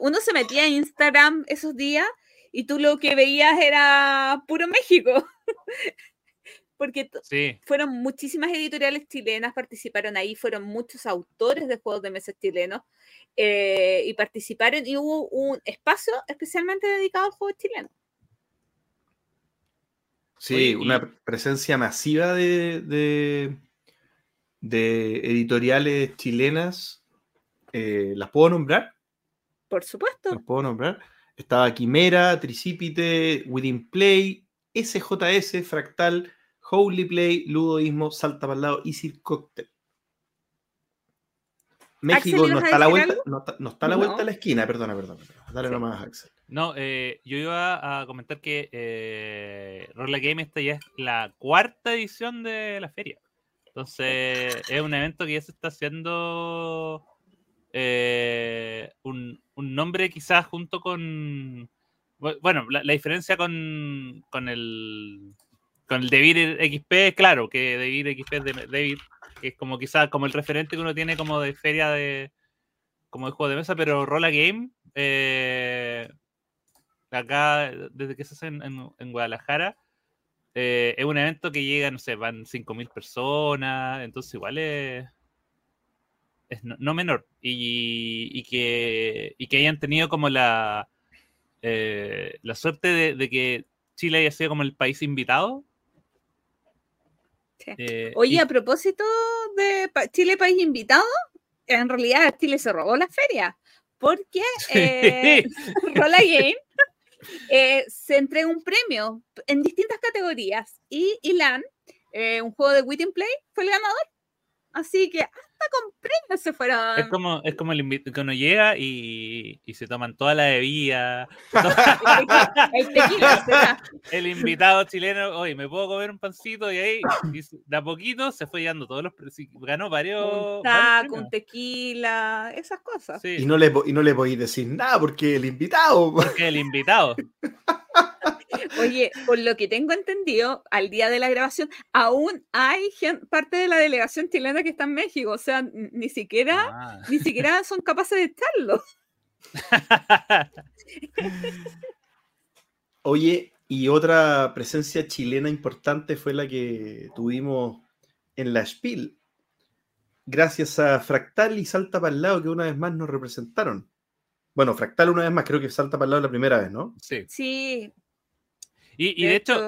Uno se metía a Instagram esos días y tú lo que veías era puro México. Porque Sí. fueron muchísimas editoriales chilenas, participaron ahí, fueron muchos autores de juegos de mesa chilenos eh, y participaron y hubo un espacio especialmente dedicado al juego chileno. Sí, Oye, y- una presencia masiva de, de, de editoriales chilenas. eh, ¿Las puedo nombrar? Por supuesto. ¿Las puedo nombrar? Estaba Quimera, Tricipite, Within Play, SJS, Fractal, Holy Play, Ludoísmo, Salta para el lado y Sir Cocktail. México ¿ibas no está, a la decir vuelta, no, está, no está a la No. vuelta a la esquina, perdona, perdona. perdona. Dale Sí. nomás, Axel. No, eh, yo iba a comentar que eh, Game esta ya es la cuarta edición de la feria. Entonces, es un evento que ya se está haciendo eh, un, un nombre quizás junto con... bu- Bueno, la, la diferencia con, con el con el Devir XP, claro, que Devir XP es de Devir, que es como quizás como el referente que uno tiene como de feria de como de juego de mesa, pero Rolla Game, eh, acá desde que se hace en, en- Guadalajara, eh, es un evento que llega, no sé, van 5.000 personas, entonces igual es, es no, no menor. Y, y que, y que hayan tenido como la, eh, la suerte de, de que Chile haya sido como el país invitado. Sí. eh, Oye, y- a propósito de Chile País Invitado, en realidad Chile se robó la feria, porque eh, Rolla Game eh, se entrega un premio en distintas categorías y Ilan, eh, un juego de Wit and Play, fue el ganador. Así que hasta premios se fueron. Es como, es como el invi- que uno llega y, y se toman toda la bebida. El tequila, el invitado chileno, oye, ¿me puedo comer un pancito? Y ahí, y de a poquito, se fue llevando todos los ganó varios. un taco, un tequila, esas cosas. Sí, Y no le, y no le podéis decir nada porque el invitado. porque el invitado. Oye, por lo que tengo entendido, al día de la grabación, aún hay gen- parte de la delegación chilena que está en México. O sea, ni siquiera, Ah. ni siquiera son capaces de estarlo. Oye, y otra presencia chilena importante fue la que tuvimos en la Spiel. Gracias a Fractal y Salta para el lado que una vez más nos representaron. Bueno, Fractal una vez más, creo que Salta para el lado la primera vez, ¿no? sí. Sí. Y, y de hecho,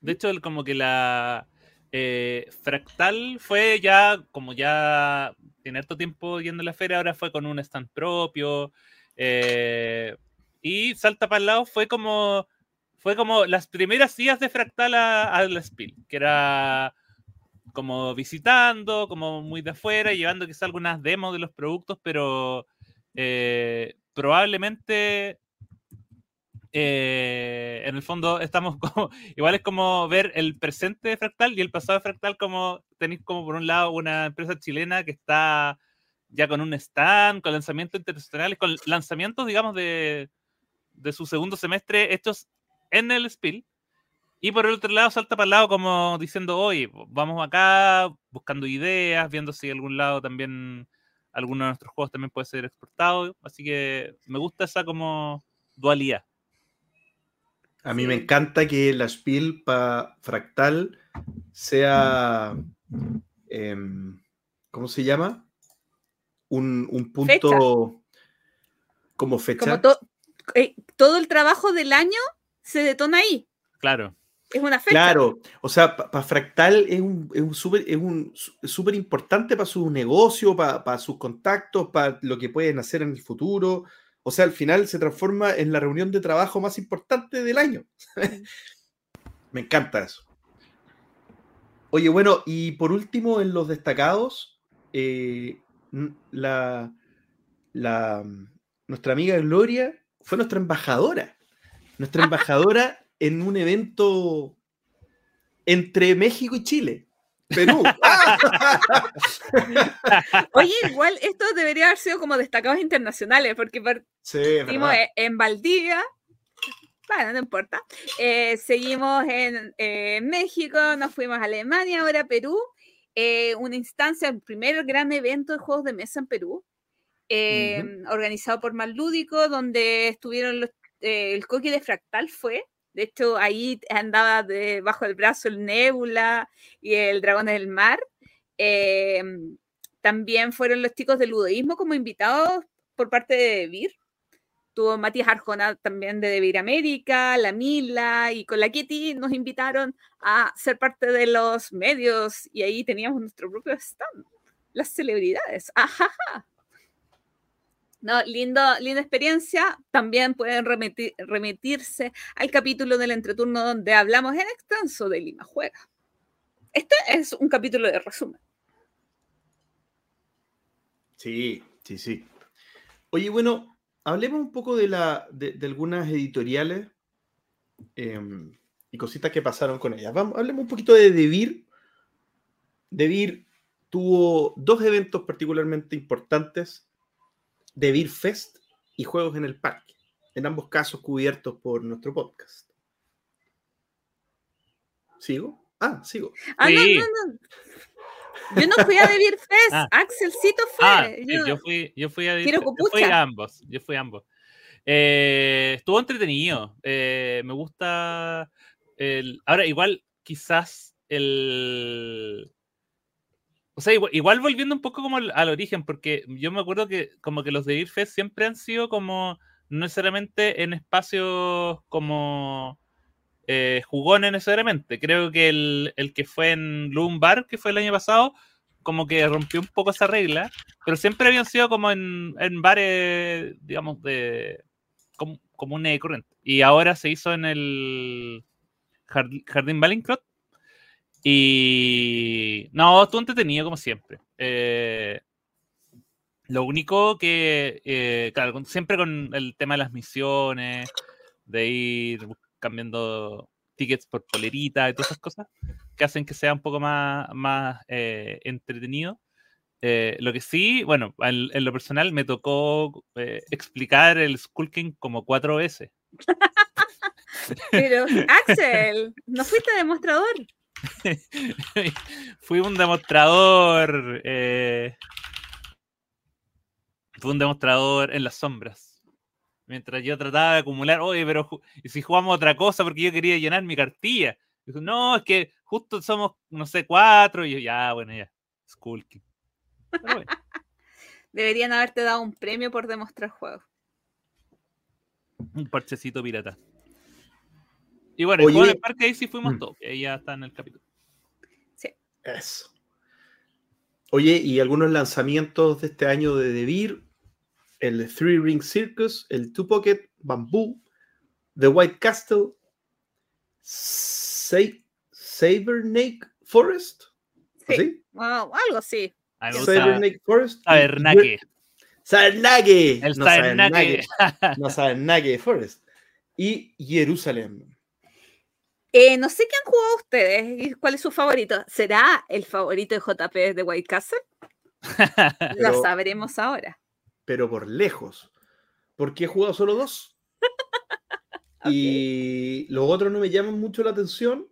de hecho, el- como que la eh, Fractal fue ya, como ya tiene harto tiempo yendo a la feria, ahora fue con un stand propio. eh, y Salta para el lado fue como fue como las primeras días de Fractal a, a la Spiel, que era como visitando, como muy de afuera, llevando quizás algunas demos de los productos, pero eh, probablemente eh, en el fondo estamos como, igual es como ver el presente de Fractal y el pasado de Fractal como tenéis como por un lado una empresa chilena que está ya con un stand, con lanzamientos internacionales, con lanzamientos, digamos, de, de su segundo semestre hechos en el Spiel. Y por el otro lado salta para el lado como diciendo, oye, vamos acá buscando ideas, viendo si algún lado también alguno de nuestros juegos también puede ser exportado. Así que me gusta esa como dualidad. A mí Sí. me encanta que la Spiel para Fractal sea. em, ¿Cómo se llama? Un, un punto como fecha. Como to- eh, todo el trabajo del año se detona ahí. Claro. Es una fecha. Claro, o sea, para Fractal es un, es un súper es un súper importante para su negocio, para sus contactos, para lo que pueden hacer en el futuro. O sea, al final se transforma en la reunión de trabajo más importante del año. Me encanta eso. Oye, bueno, y por último, en los destacados, eh, la, la, nuestra amiga Gloria fue nuestra embajadora. Nuestra embajadora en un evento entre México y Chile. Perú. Oye, igual esto debería haber sido como destacados internacionales, porque partimos en, Valdivia. Bueno, no importa. Eh, seguimos en eh, México, nos fuimos a Alemania, ahora a Perú. eh, una instancia, el primer gran evento de juegos de mesa en Perú, eh, organizado por Mal Lúdico, donde estuvieron los, eh, el coque de Fractal fue. De hecho, ahí andaba debajo del brazo el Nebula y el Dragón del Mar. Eh, también fueron los chicos del ludoísmo como invitados por parte de Vir. Tuvo Matías Arjona también de Vir América, la Mila y con la Kitty nos invitaron a ser parte de los medios y ahí teníamos nuestro propio stand. Las celebridades. Ajaja. No, lindo, linda experiencia. También pueden remitir- remitirse al capítulo del entreturno donde hablamos en extenso de Lima Juega. Este es un capítulo de resumen. Sí, sí, sí. Oye, bueno, hablemos un poco de, la, de, algunas editoriales em, y cositas que pasaron con ellas. Vamos, hablemos un poquito de Devir. Devir tuvo dos eventos particularmente importantes de Beer Fest y Juegos en el Parque, en ambos casos cubiertos por nuestro podcast. ¿Sigo? Ah, sigo. Ah, Sí. no, no, no. Yo no fui a The Beer Fest, Ah. Axelcito fue. Ah, yo- yo, fui, yo fui a, Quiero yo fui a ambos. Yo fui a ambos. Eh, estuvo entretenido. eh, me gusta. El, ahora, igual, quizás el. O sea, igual, volviendo un poco como al, origen, porque yo me acuerdo que como que los de Beer Fest siempre han sido como no necesariamente en espacios como eh, jugones necesariamente. Creo que el, el que fue en Loom Bar, que fue el año pasado, como que rompió un poco esa regla, pero siempre habían sido como en, en bares, digamos, de com- comunes y corrientes. Y ahora se hizo en el Jard- Jardín Ballincrot. Y no, estuvo entretenido como siempre. Eh, lo único que, eh, claro, siempre con el tema de las misiones, de ir cambiando tickets por polerita y todas esas cosas, que hacen que sea un poco más, más eh, entretenido. Lo que sí, bueno, en, en lo personal me tocó explicar el Skull King como cuatro veces. Pero, Axel, ¿no fuiste demostrador? Fui un demostrador. eh, fui un demostrador en las sombras. Mientras yo trataba de acumular, oye, pero ¿y si jugamos otra cosa? Porque yo quería llenar mi cartilla. Dijo, no, es que justo somos, no sé, cuatro. Y yo, ya, bueno, ya. King. Pero bueno, Deberían haberte dado un premio por demostrar juegos. un parchecito pirata. Y bueno, el Oye. juego del parque ahí sí fuimos Mm. todos. que ya está en el capítulo. Eso. Oye, y algunos lanzamientos de este año de Devir, el Three Ring Circus, el Two Pocket, Bamboo, The White Castle, Sa Sabernake Forest. Sí. ¿Sí? Ah, algo así. Sabernake Forest. Tabernacle. Sabernake. El No. Sabernake. No Sabernake Forest. Y Jerusalén. Eh, no sé qué han jugado ustedes y cuál es su favorito. ¿Será el favorito de JP de White Castle? Lo sabremos ahora. pero por lejos. Porque he jugado solo dos. Y los otros no me llaman mucho la atención.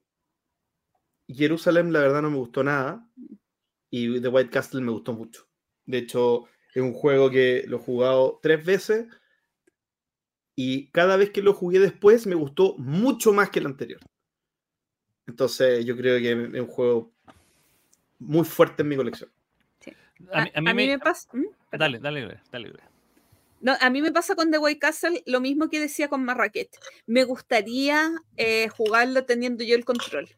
Jerusalén, la verdad, no me gustó nada. Y The White Castle me gustó mucho. De hecho, es un juego que lo he jugado tres veces. Y cada vez que lo jugué después, me gustó mucho más que el anterior. Entonces, yo creo que es un juego muy fuerte en mi colección. A mí, a mí me... pasa. ¿Mm? Dale, dale, dale, dale. No, a mí me pasa con The White Castle lo mismo que decía con Marrakech. Me gustaría eh, jugarlo teniendo yo el control.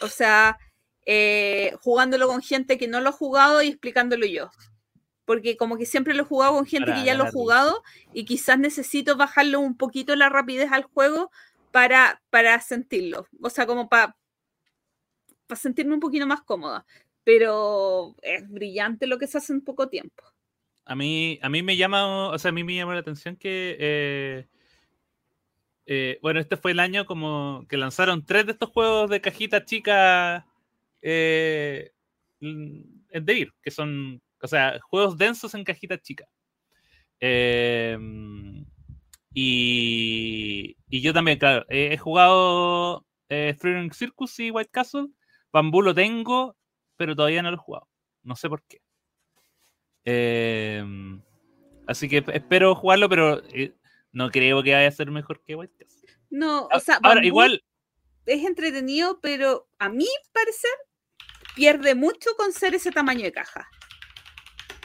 O sea, eh, jugándolo con gente que no lo ha jugado y explicándolo yo. Porque como que siempre lo he jugado con gente Para que ya lo ha jugado y quizás necesito bajarle un poquito la rapidez al juego para, para sentirlo. O sea, como para para sentirme un poquito más cómoda. Pero es brillante lo que se hace en poco tiempo. A mí, a mí me llama, o sea, a mí me llama la atención que, eh, eh, bueno, este fue el año como que lanzaron tres de estos juegos de cajita chica eh, en Devir, que son, o sea, juegos densos en cajita chica. Eh, y, y yo también, claro, he, jugado eh, Three Ring Circus y White Castle. Bambú lo tengo, pero todavía no lo he jugado. No sé por qué. Eh, así que espero jugarlo, pero eh, no creo que vaya a ser mejor que White Castle. No, o Ah, sea, Ahora, igual, es entretenido, pero a mi parecer pierde mucho con ser ese tamaño de caja.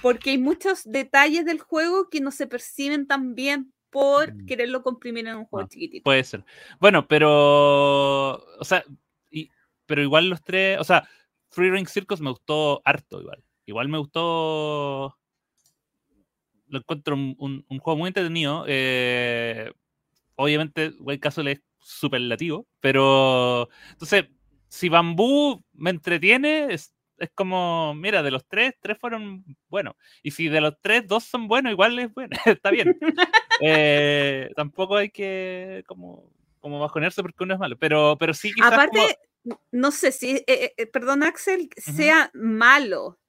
Porque hay muchos detalles del juego que no se perciben tan bien por Mm. quererlo comprimir en un juego Ah, chiquitito. puede ser. Bueno, pero. O sea, pero igual los tres. O sea, Free Ring Circus me gustó harto, igual. Igual me gustó. Lo encuentro un, un- un juego muy entretenido. eh, obviamente, White Castle es superlativo, pero. Entonces, si Bambú me entretiene, es, es como, mira, de los tres, tres fueron buenos. Y si de los tres, dos son buenos, igual es bueno, está bien. Eh, tampoco hay que como, como bajonearse porque uno es malo, pero, pero sí quizás Aparte, como- no sé si, eh, eh, perdón Axel, sea malo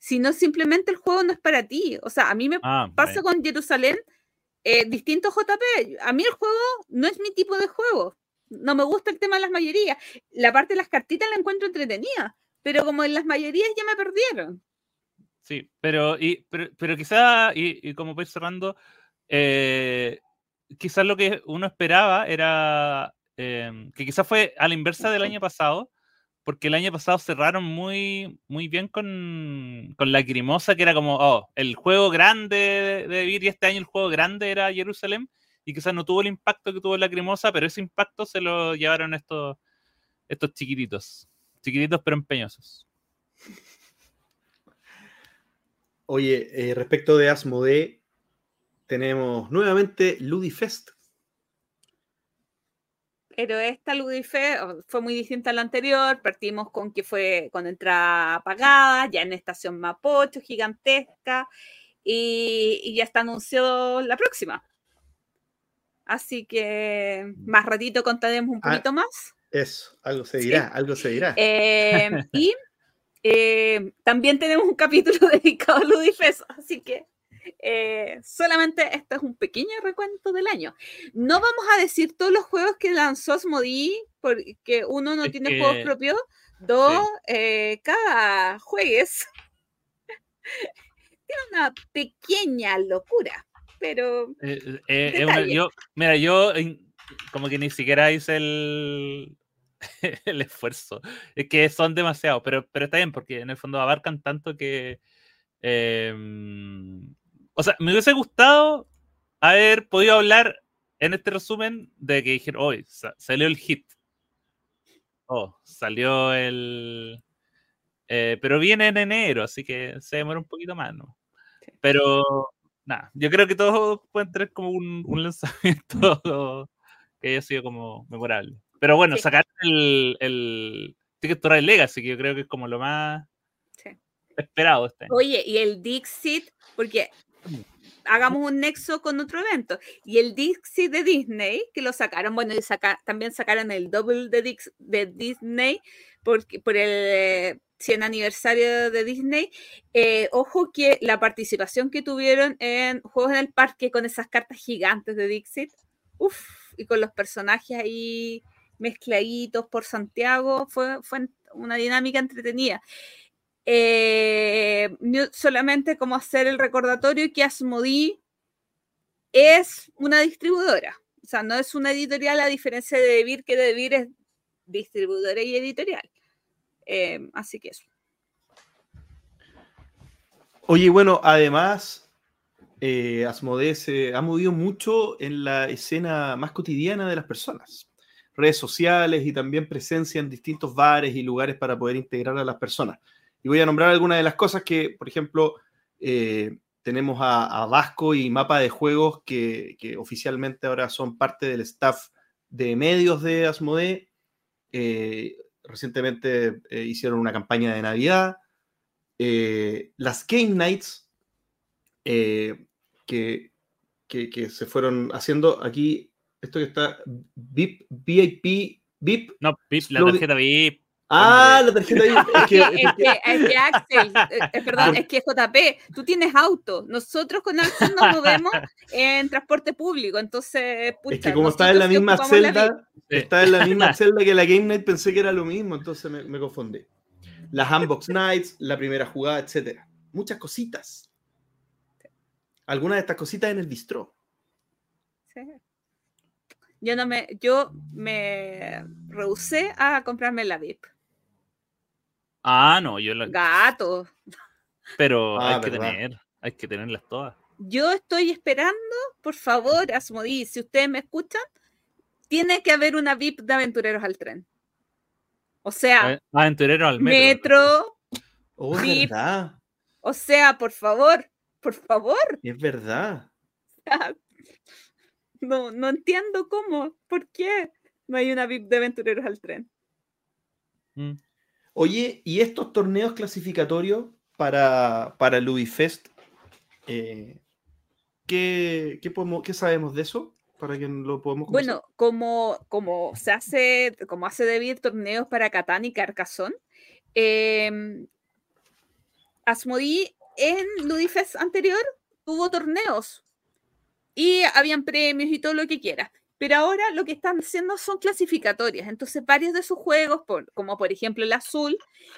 sino simplemente el juego no es para ti. O sea, a mí me Ah, pasa bueno. con Jerusalén, eh, distinto JP. A mí el juego no es mi tipo de juego. No me gusta el tema de las mayorías. La parte de las cartitas la encuentro entretenida, pero como en las mayorías ya me perdieron. Sí, pero, y, pero, pero quizá, y, y como voy cerrando, eh, quizás lo que uno esperaba era eh, que quizás fue a la inversa del año pasado, porque el año pasado cerraron muy, muy bien con, con la Lacrimosa, que era como, oh, el juego grande de, de Vir, y este año el juego grande era Jerusalén, y quizás no tuvo el impacto que tuvo Lacrimosa, pero ese impacto se lo llevaron estos, estos chiquititos, chiquititos pero empeñosos. Oye, eh, respecto de Asmodee, tenemos nuevamente Ludifest. Pero esta Ludife fue muy distinta a la anterior. Partimos con que fue con entrada pagada, ya en estación Mapocho, gigantesca, y, y ya está anunciado la próxima. Así que más ratito contaremos un Ah, poquito más. Eso, algo se Sí. dirá, algo se dirá. Eh, y eh, también tenemos un capítulo dedicado a Ludifest, así que eh, solamente este es un pequeño recuento del año. No vamos a decir todos los juegos que lanzó Asmodee, porque uno no Es tiene que- juegos propios, dos, eh, cada juegues tiene una pequeña locura, pero Eh, eh, eh, una- yo, mira, yo como que ni siquiera hice el, el esfuerzo. Es que son demasiados, pero, pero está bien, porque en el fondo abarcan tanto que. em, o sea, me hubiese gustado haber podido hablar en este resumen de que dijeron, hoy salió el hit. Oh, salió el. eh, pero viene en enero, así que se demora un poquito más, ¿no? Pero nada, yo creo que todos pueden tener como un, un lanzamiento que haya sido como memorable. Pero bueno, Sí. sacar el, el Ticket to Ride Legacy, que yo creo que es como lo más Sí. esperado este año. Oye, y el Dixit, porque hagamos un nexo con otro evento. Y el Dixit de Disney, que lo sacaron, bueno, y saca- también sacaron el Double de, Dix- de Disney por el eh, 100 aniversario de Disney. Eh, ojo que la participación que tuvieron en Juegos en el Parque con esas cartas gigantes de Dixit, uff, y con los personajes ahí mezcladitos por Santiago, fue, fue una dinámica entretenida. Eh, solamente como hacer el recordatorio que Asmodee es una distribuidora. O sea, no es una editorial a diferencia de Devir, que Devir es distribuidora y editorial. Eh, así que eso. Oye, bueno, además, eh, Asmodee se ha movido mucho en la escena más cotidiana de las personas. Redes sociales y también presencia en distintos bares y lugares para poder integrar a las personas. Y voy a nombrar algunas de las cosas que, por ejemplo, eh, tenemos a, a Vasco y Mapa de Juegos que, que oficialmente ahora son parte del staff de medios de Asmodee. Eh, recientemente eh, hicieron una campaña de Navidad. Las Game Nights que, que, que se fueron haciendo aquí, esto que está VIP, VIP, VIP. No, VIP, la tarjeta VIP. Ah, la tarjeta VIP. Es que, Es que, es que Axel, eh, eh, perdón, es que JP, tú tienes auto. Nosotros con Axel nos movemos en transporte público. Entonces, es pucha, que como está en la misma la celda, Sí. está en la misma celda que la Game Night, pensé que era lo mismo, entonces me, me confundí. Las Unbox Nights, la primera jugada, etcétera. Muchas cositas. Algunas de estas cositas en el bistro. Sí. Yo no me, yo me rehusé a comprarme la VIP. Ah, no, yo la, Gato. pero Ah, hay que verdad. tener, hay que tenerlas todas. Yo estoy esperando, por favor, Asmodee, si ustedes me escuchan, tiene que haber una VIP de aventureros al tren. O sea, Eh, Aventurero al metro. Ah. metro, Oh, es VIP. verdad. o sea, por favor, por favor. Es verdad. No, no entiendo cómo, por qué no hay una VIP de aventureros al tren. Mm. Oye, ¿y estos torneos clasificatorios para, para Ludifest? eh, ¿qué, qué podemos, ¿Qué sabemos de eso? Para que lo conversar? Bueno, como, como se hace, como hace David torneos para Catán y Carcassonne, em, Asmodee en Ludifest anterior tuvo torneos y habían premios y todo lo que quiera. Pero ahora lo que están haciendo son clasificatorias. Entonces, varios de sus juegos, como por ejemplo el azul,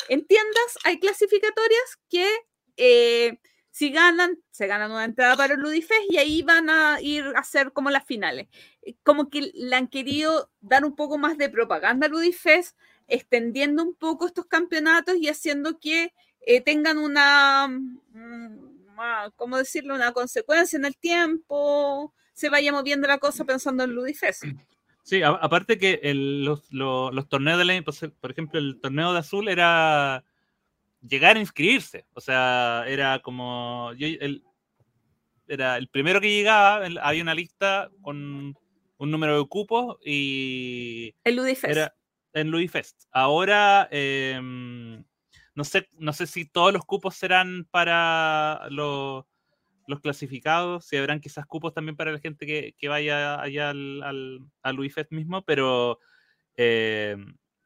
en tiendas hay clasificatorias que eh, si ganan, se ganan una entrada para el Ludifest y ahí van a ir a hacer como las finales. Eh, como que le han querido dar un poco más de propaganda a Ludifest, extendiendo un poco estos campeonatos y haciendo que eh, tengan una, mm, ¿cómo decirlo? Una consecuencia en el tiempo, se vaya moviendo la cosa pensando en Ludifest. Sí, aparte que los, torneos de la, por ejemplo, el torneo de azul era llegar a inscribirse. O sea, era como. el, era el primero que llegaba, había una lista con un número de cupos y. El Ludifest. Era en Ludifest. Ahora. Em, no sé, no sé si todos los cupos serán para los, los clasificados, si habrán quizás cupos también para la gente que, vaya allá al, al, al mismo, pero, eh,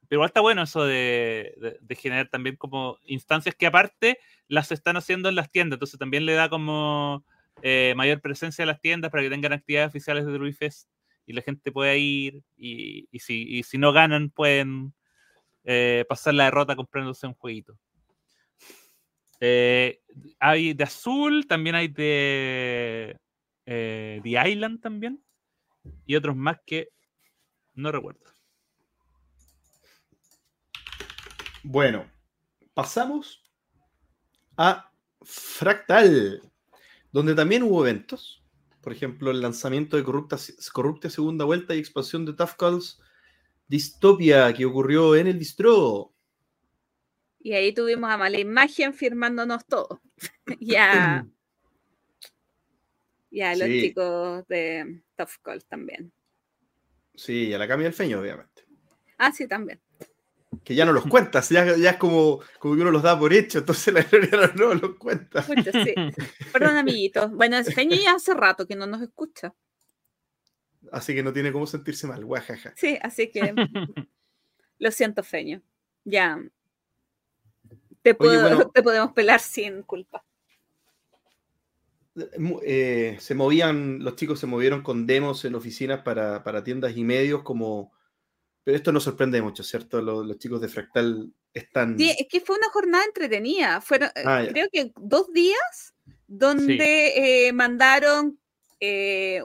pero igual está bueno eso de, generar también como instancias que aparte las están haciendo en las tiendas, entonces también le da como eh, mayor presencia a las tiendas para que tengan actividades oficiales de Luifest y la gente pueda ir y, si, si no ganan pueden eh, pasar la derrota comprándose un jueguito. Eh, hay de azul, también hay de eh, The Island también. Y otros más que no recuerdo. Bueno, pasamos a Fractal, donde también hubo eventos. Por ejemplo, el lanzamiento de Corrupta, Corrupta Segunda Vuelta y expansión de Tough Calls Distopia que ocurrió en el distro. Y ahí tuvimos a Mala Imagen firmándonos todo. ya. ya los chicos de Tough Call también. Sí, y a la Cami del Feño, obviamente. Ah, sí, también. Que ya no los cuentas, ya, es como, como que uno los da por hecho, entonces la historia no, los cuenta. sí. Perdón, amiguitos. Bueno, el Feño ya hace rato que no nos escucha. Así que no tiene cómo sentirse mal, guajaja. Sí, así que lo siento, Feño. Ya, te, podemos pelar sin culpa. Eh, se movían, los chicos se movieron con demos en oficinas para, tiendas y medios como... Pero esto no sorprende mucho, ¿cierto? Los, chicos de Fractal están... Sí, es que fue una jornada entretenida. Fueron, eh, ah, creo que dos días donde eh, mandaron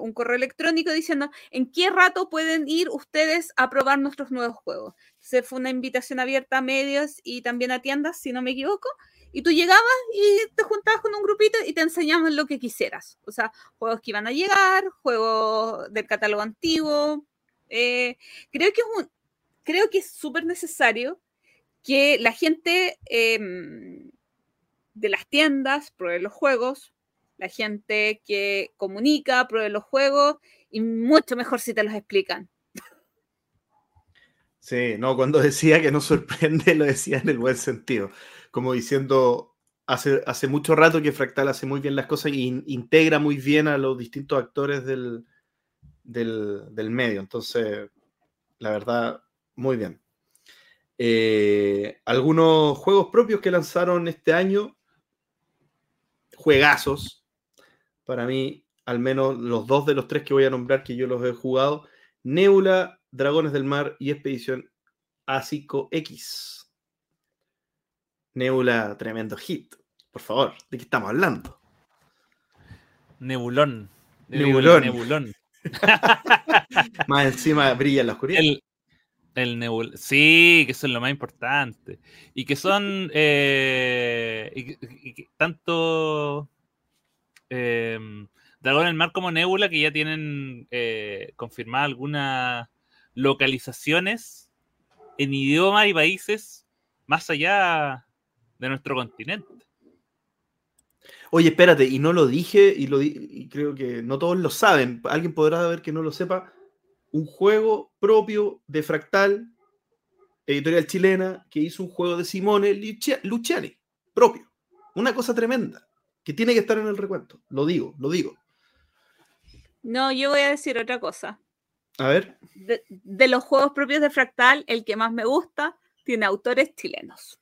un correo electrónico diciendo en qué rato pueden ir ustedes a probar nuestros nuevos juegos se fue una invitación abierta a medios y también a tiendas, si no me equivoco, y tú llegabas y te juntabas con un grupito y te enseñaban lo que quisieras. O sea, juegos que iban a llegar, juegos del catálogo antiguo. Eh, creo que es un, creo que es súper necesario que la gente em, de las tiendas pruebe los juegos, la gente que comunica pruebe los juegos y mucho mejor si te los explican. Sí, no, cuando decía que no sorprende, lo decía en el buen sentido. Como diciendo, hace, hace mucho rato que Fractal hace muy bien las cosas y integra muy bien a los distintos actores del, del, medio. Entonces, la verdad, muy bien. Eh, algunos juegos propios que lanzaron este año, juegazos. Para mí, al menos los dos de los tres que voy a nombrar que yo los he jugado. Nebula Dragones del Mar y Expedición A5X. Nebula, tremendo hit. Por favor, ¿de qué estamos hablando? Nebulón. Nebulón. Nebulón. más encima brilla en la oscuridad. El, el nebul sí, que eso es lo más importante. Y que son eh, y, tanto eh, Dragón del Mar como Nebula que ya tienen eh, confirmada alguna localizaciones en idiomas y países más allá de nuestro continente. Oye, espérate, y no lo dije, y, lo creo que no todos lo saben. Alguien podrá ver que no lo sepa. Un juego propio de Fractal, editorial chilena, que hizo un juego de Simone Luciani, propio. Una cosa tremenda, que tiene que estar en el recuento. Lo digo, lo digo. No, yo voy a decir otra cosa. A ver. De, los juegos propios de Fractal, el que más me gusta tiene autores chilenos.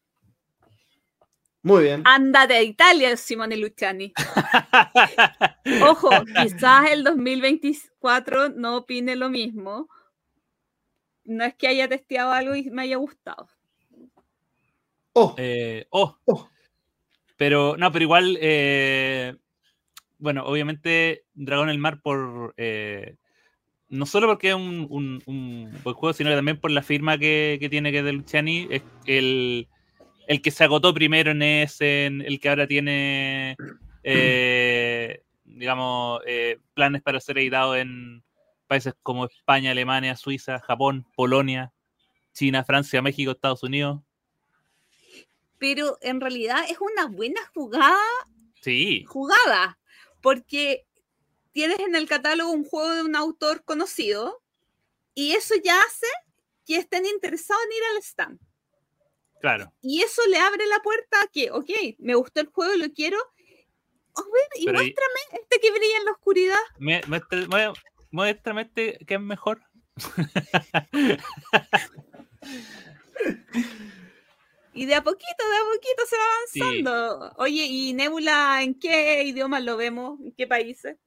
Muy bien. Ándate a Italia, Simone Luciani. Ojo, quizás el 2024 no opine lo mismo. No es que haya testeado algo y me haya gustado. Oh, Eh, oh, oh. pero no, pero igual, eh, bueno, obviamente Dragón el Mar por eh, no solo porque es un, un- un buen juego, sino que también por la firma que, que tiene que de Luciani, es el, el que se agotó primero en Essen, el que ahora tiene, eh, digamos, eh, planes para ser editado en países como España, Alemania, Suiza, Japón, Polonia, China, Francia, México, Estados Unidos. Pero en realidad es una buena jugada, Sí, jugada, porque tienes en el catálogo un juego de un autor conocido y eso ya hace que estén interesados en ir al stand. claro. Y eso le abre la puerta a que, ok, me gustó el juego, lo quiero. A ver, y Pero muéstrame este que brilla en la oscuridad. Me- muestra- mue- Muéstrame este que es mejor. Y de a poquito, de a poquito se va Sí. avanzando. Oye, ¿y Nebula en qué idiomas lo vemos? ¿En qué países?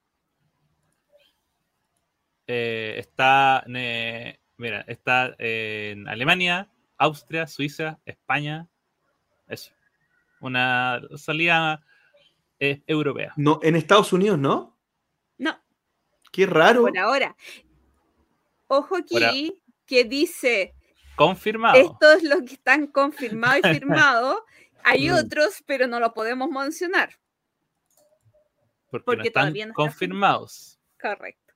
Eh, está, eh, mira, está en Alemania, Austria, Suiza, España. Eso. Una salida eh, europea. no, en Estados Unidos, ¿no? No, Qué raro. por ahora. Ojo aquí que dice, Confirmado. esto es lo que están confirmado y firmado. Hay Mm. otros, pero no lo podemos mencionar. porque, porque no están todavía no está confirmados. Correcto.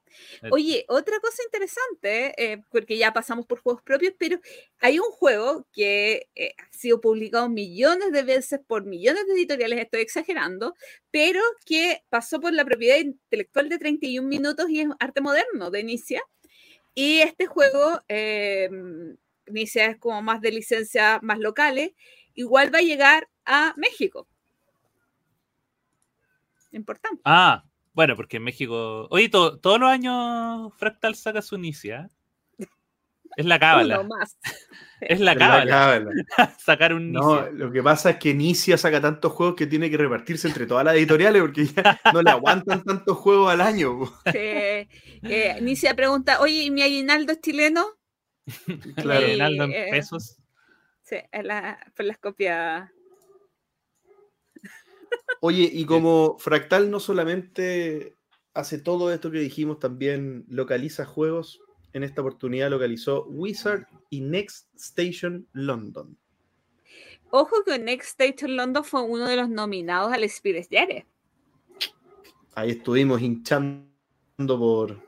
Oye, otra cosa interesante, eh, porque ya pasamos por juegos propios, pero hay un juego que eh, ha sido publicado millones de veces por millones de editoriales, estoy exagerando, pero que pasó por la propiedad intelectual de 31 minutos y es arte moderno de Inicia. Y este juego, eh, Inicia es como más de licencias más locales, igual va a llegar a México. Importante. Ah, bueno, porque en México. Oye, to- todos los años Fractal saca su inicia. Es la cábala. Uno más. Es la cábala. Sacar un No, inicia. lo que pasa es que Inicia saca tantos juegos que tiene que repartirse entre todas las editoriales porque ya no le aguantan tantos juegos al año. po. Eh, eh, Nicia pregunta, oye, ¿y mi aguinaldo es chileno? Claro. Y, Aguinaldo en eh, pesos. Sí, es la, por las copias. Oye, y como Fractal no solamente hace todo esto que dijimos, también localiza juegos. En esta oportunidad localizó Wizard y Next Station London. Ojo que Next Station London fue uno de los nominados al Spirit Jere. Ahí estuvimos hinchando por.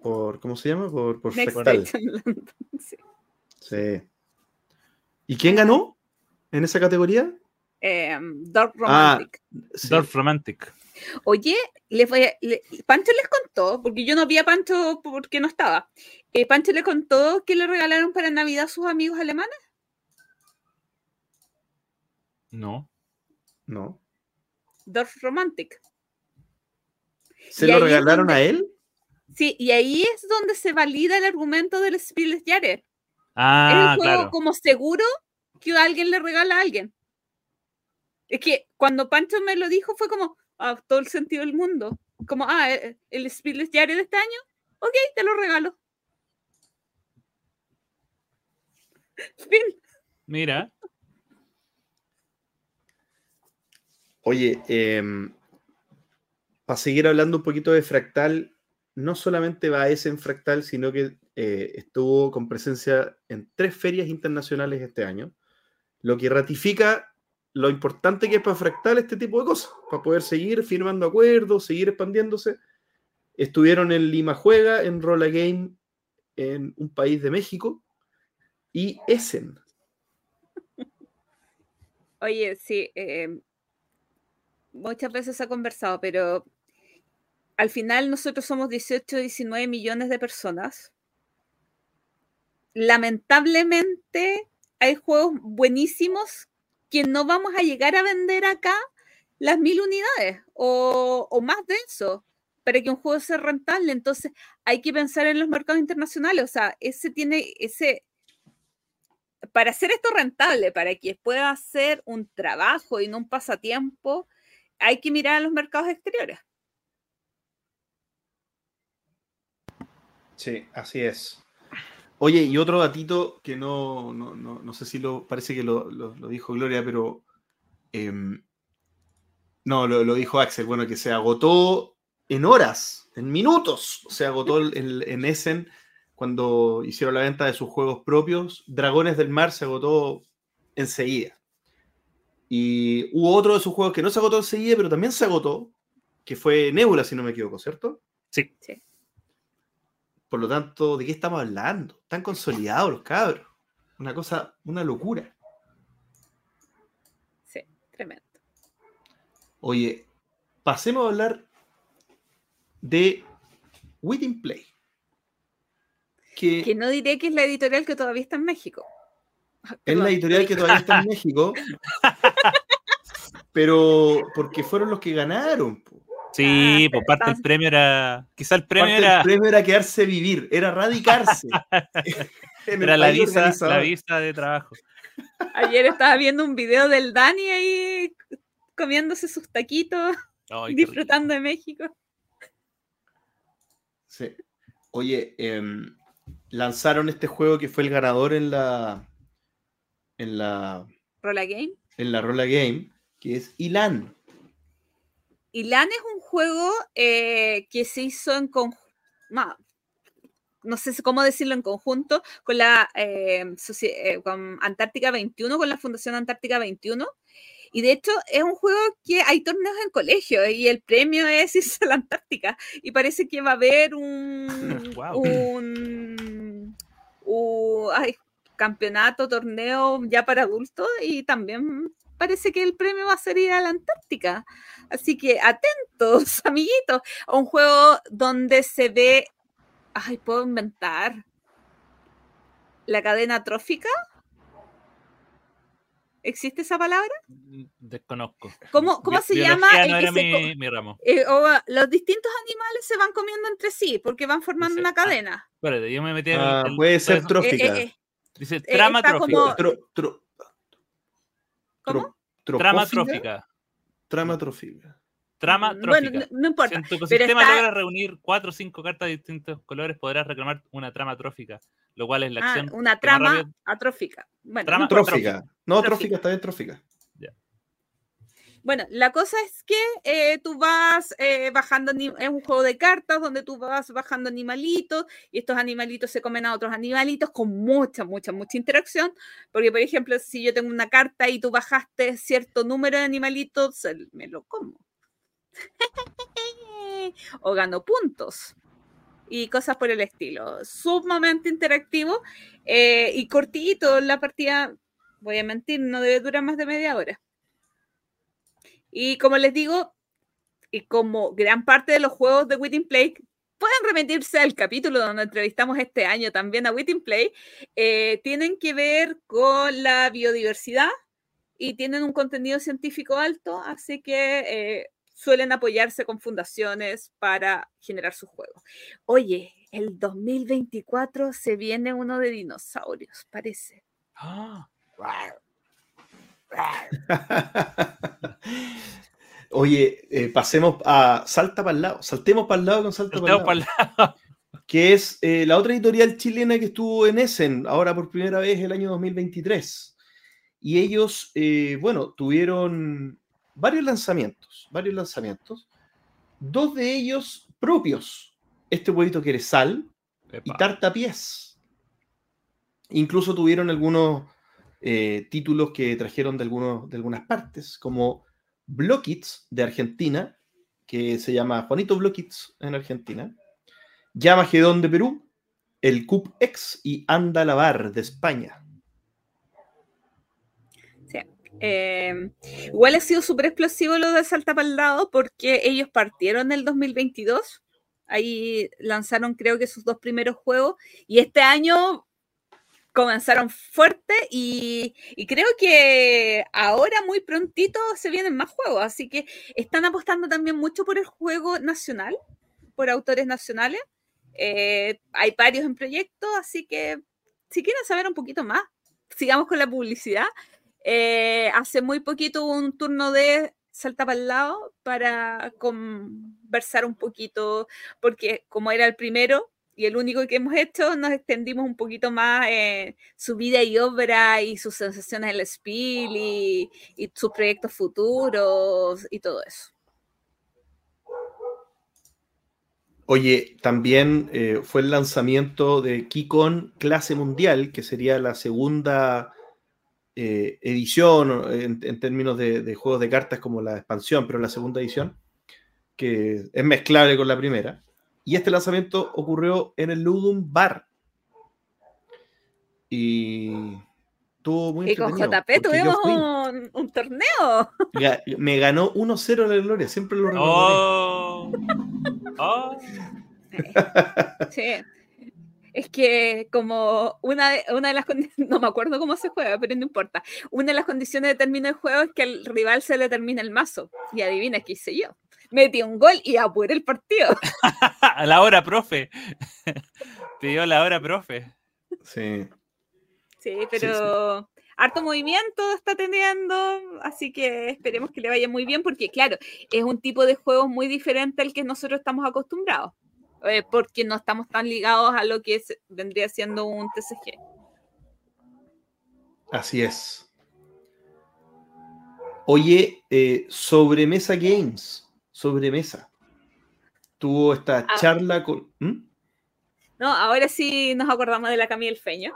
por ¿Cómo se llama? Por, por Next Fractal. Station London. sí. Sí. ¿Y quién ganó en esa categoría? Eh, Dark Ah. Romantic. Sí. Romantic. Oye, le- Pancho les contó, porque yo no vi a Pancho porque no estaba. Eh, Pancho le contó que le regalaron para Navidad a sus amigos alemanes. No. No. Dorf Romantic. ¿Se Y lo es regalaron donde- a él? Sí, y ahí es donde se valida el argumento del Spirit Jare. es Ah, el juego claro. como seguro que alguien le regala a alguien. Es que cuando Pancho me lo dijo fue como, ah, todo el sentido del mundo. Como, ah, eh, el Spirit Jare de este año, ok, te lo regalo. Fin. Mira. Oye, para seguir hablando un poquito de Fractal, no solamente va a ese en Fractal, sino que eh, estuvo con presencia en tres ferias internacionales este año, lo que ratifica lo importante que es para Fractal este tipo de cosas, para poder seguir firmando acuerdos, seguir expandiéndose. Estuvieron en Lima Juega, en Rolla Game, en un país de México, y Essen. Oye, sí, eh, muchas veces se ha conversado, pero al final nosotros somos 18, 19 millones de personas. Lamentablemente hay juegos buenísimos que no vamos a llegar a vender acá las mil unidades o, o más de eso para que un juego sea rentable. Entonces hay que pensar en los mercados internacionales. O sea, ese tiene, ese, para hacer esto rentable, para que pueda ser un trabajo y no un pasatiempo, hay que mirar a los mercados exteriores. Sí, así es. Oye, y otro datito que no, no, no, no sé si lo parece que lo, lo, lo dijo Gloria, pero em, no, lo, lo, dijo Axel, bueno, que se agotó en horas, en minutos, se agotó el, en Essen cuando hicieron la venta de sus juegos propios. Dragones del Mar se agotó enseguida. Y hubo otro de sus juegos que no se agotó enseguida, pero también se agotó, que fue Nebula, si no me equivoco, ¿cierto? Sí. sí. Por lo tanto, ¿de qué estamos hablando? Están consolidados los cabros. Una cosa, una locura. Sí, tremendo. Oye, pasemos a hablar de Within Play. Que, que, no diré que es la editorial que todavía está en México. Es la editorial que todavía está en México. pero porque fueron los que ganaron. Sí, ah, por parte del premio era. Quizá el premio era. El premio era quedarse vivir, era radicarse. era la visa, la visa de trabajo. Ayer estaba viendo un video del Dani ahí comiéndose sus taquitos, disfrutando de México. Sí. Oye, eh, lanzaron este juego que fue el ganador en la. En la. Rola Game. En la Rola Game, que es Ilan. Ilan es un juego eh, que se hizo en conjunto. No sé cómo decirlo en conjunto con la eh, eh, con Antártica 21, con la Fundación Antártica 21. Y de hecho es un juego que hay torneos en colegio y el premio es irse a la Antártica. Y parece que va a haber un, un, campeonato, torneo ya para adultos y también parece que el premio va a ser ir a la Antártica. Así que atentos, amiguitos, a un juego donde se ve, ay, puedo inventar, la cadena trófica. ¿Existe esa palabra? Mm, desconozco. ¿Cómo, cómo se llama? No era mi, mi, ramo. Eh, o, los distintos animales se van comiendo entre sí porque van formando Dice, una cadena. Ah, espérate, yo me metí en ah, el, Puede ser trófica. Eh, eh, Dice trama trófica. Como... Tro, tro, ¿Cómo? Trama trófica. Trama trófica. Trama trófica. Bueno, no, no importa. Si en tu ecosistema está... logra reunir cuatro o cinco cartas de distintos colores, podrás reclamar una trama trófica, lo cual es la acción. Ah, una trama atrófica. Bueno, trama no trófica. No, trófica, está bien trófica. Bueno, la cosa es que eh, tú vas eh, bajando, es un juego de cartas donde tú vas bajando animalitos y estos animalitos se comen a otros animalitos con mucha, mucha, mucha interacción. Porque, por ejemplo, si yo tengo una carta y tú bajaste cierto número de animalitos, me lo como. o gano puntos y cosas por el estilo. Sumamente interactivo eh, y cortito. La partida, voy a mentir, no debe durar más de media hora. Y como les digo, y como gran parte de los juegos de Within Play, pueden remitirse al capítulo donde entrevistamos este año también a Within Play, eh, tienen que ver con la biodiversidad y tienen un contenido científico alto, así que eh, suelen apoyarse con fundaciones para generar sus juegos. Oye, el 2024 se viene uno de dinosaurios, parece. Ah. Oye, eh, pasemos a Salta para el lado, saltemos para el lado con Salta para el lado. Para el lado. Que es eh, la otra editorial chilena que estuvo en Essen, ahora por primera vez el año 2023. Y ellos, eh, bueno, tuvieron varios lanzamientos, varios lanzamientos. Dos de ellos propios. Este huevito que eres sal Epa. y tartapiés. Incluso tuvieron algunos títulos que trajeron de, algunos, de algunas partes, como Blockits de Argentina, que se llama Juanito Blockits en Argentina, Yamagedón de Perú, el Cup X y Anda Lavar de España. Sí. Eh, igual ha sido súper explosivo lo de Salta lado porque ellos partieron en el 2022. Ahí lanzaron creo que sus dos primeros juegos y este año comenzaron fuerte y, y, creo que ahora muy prontito se vienen más juegos, así que están apostando también mucho por el juego nacional, por autores nacionales. Eh, hay varios en proyecto, así que si quieren saber un poquito más, sigamos con la publicidad. Eh, hace muy poquito hubo un turno de salta para el lado para conversar un poquito, porque como era el primero y el único que hemos hecho, nos extendimos un poquito más en su vida y obra y sus sensaciones en el Spiel y, y sus proyectos futuros y todo eso. Oye, también eh, fue el lanzamiento de Kikon Clase Mundial, que sería la segunda eh, edición en, términos de, juegos de cartas como la expansión, pero la segunda edición, que es mezclable con la primera. Y este lanzamiento ocurrió en el Ludum Bar. Y tuvo muy Y con JP tuvimos un, torneo. Me ganó 1-0 la gloria, siempre lo recuerdo. Oh. oh. Sí. Es que como una de, una de las condiciones, no me acuerdo cómo se juega, pero no importa. Una de las condiciones de término del juego es que al rival se le termine el mazo. Y adivina qué hice yo. Metí un gol y apuré el partido. a la hora, profe. Pidió la hora, profe. Sí. Sí, pero harto movimiento está teniendo, así que esperemos que le vaya muy bien, porque claro, es un tipo de juego muy diferente al que nosotros estamos acostumbrados, eh, porque no estamos tan ligados a lo que vendría siendo un TCG. Así es. Oye, eh, sobremesa Games, sobremesa. Tuvo esta ah. charla con... ¿Mm? No, ahora sí nos acordamos de la Camille Feño.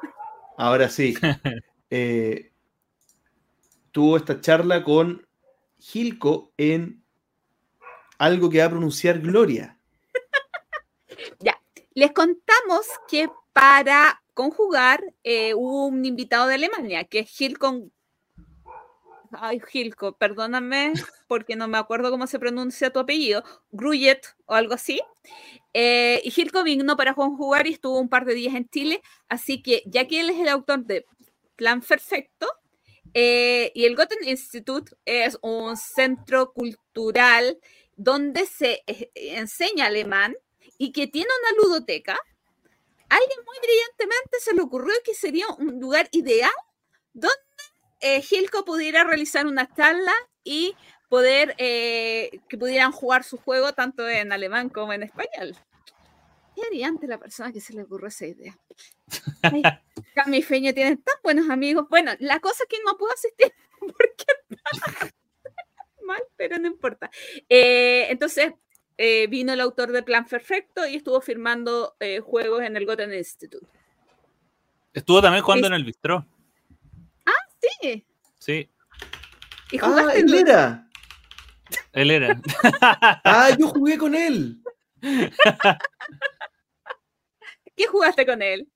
Ahora sí. Eh, tuvo esta charla con Gilco en algo que va a pronunciar Gloria. ya, les contamos que para conjugar eh, hubo un invitado de Alemania, que es Gilco. Ay, Gilco, perdóname porque no me acuerdo cómo se pronuncia tu apellido, Gruyet o algo así. Eh, y Gilco vino para conjugar y estuvo un par de días en Chile, así que ya que él es el autor de Plan Perfecto, eh, y el Goethe Institute es un centro cultural donde se eh, enseña alemán y que tiene una ludoteca. Alguien muy brillantemente se le ocurrió que sería un lugar ideal donde Gilco pudiera realizar una charla y poder que pudieran jugar su juego tanto en alemán como en español. Qué brillante la persona que se le ocurrió esa idea. Cami Feña tiene tan buenos amigos. Bueno, la cosa es que no pudo asistir porque mal, pero no importa. Eh, entonces, eh, vino el autor de Plan Perfecto y estuvo firmando eh, juegos en el Goten Institute. Estuvo también jugando en el Bistro. Ah, sí. Sí. ¿Y ah, él era. Él era. ah, yo jugué con él. ¿Qué jugaste con él?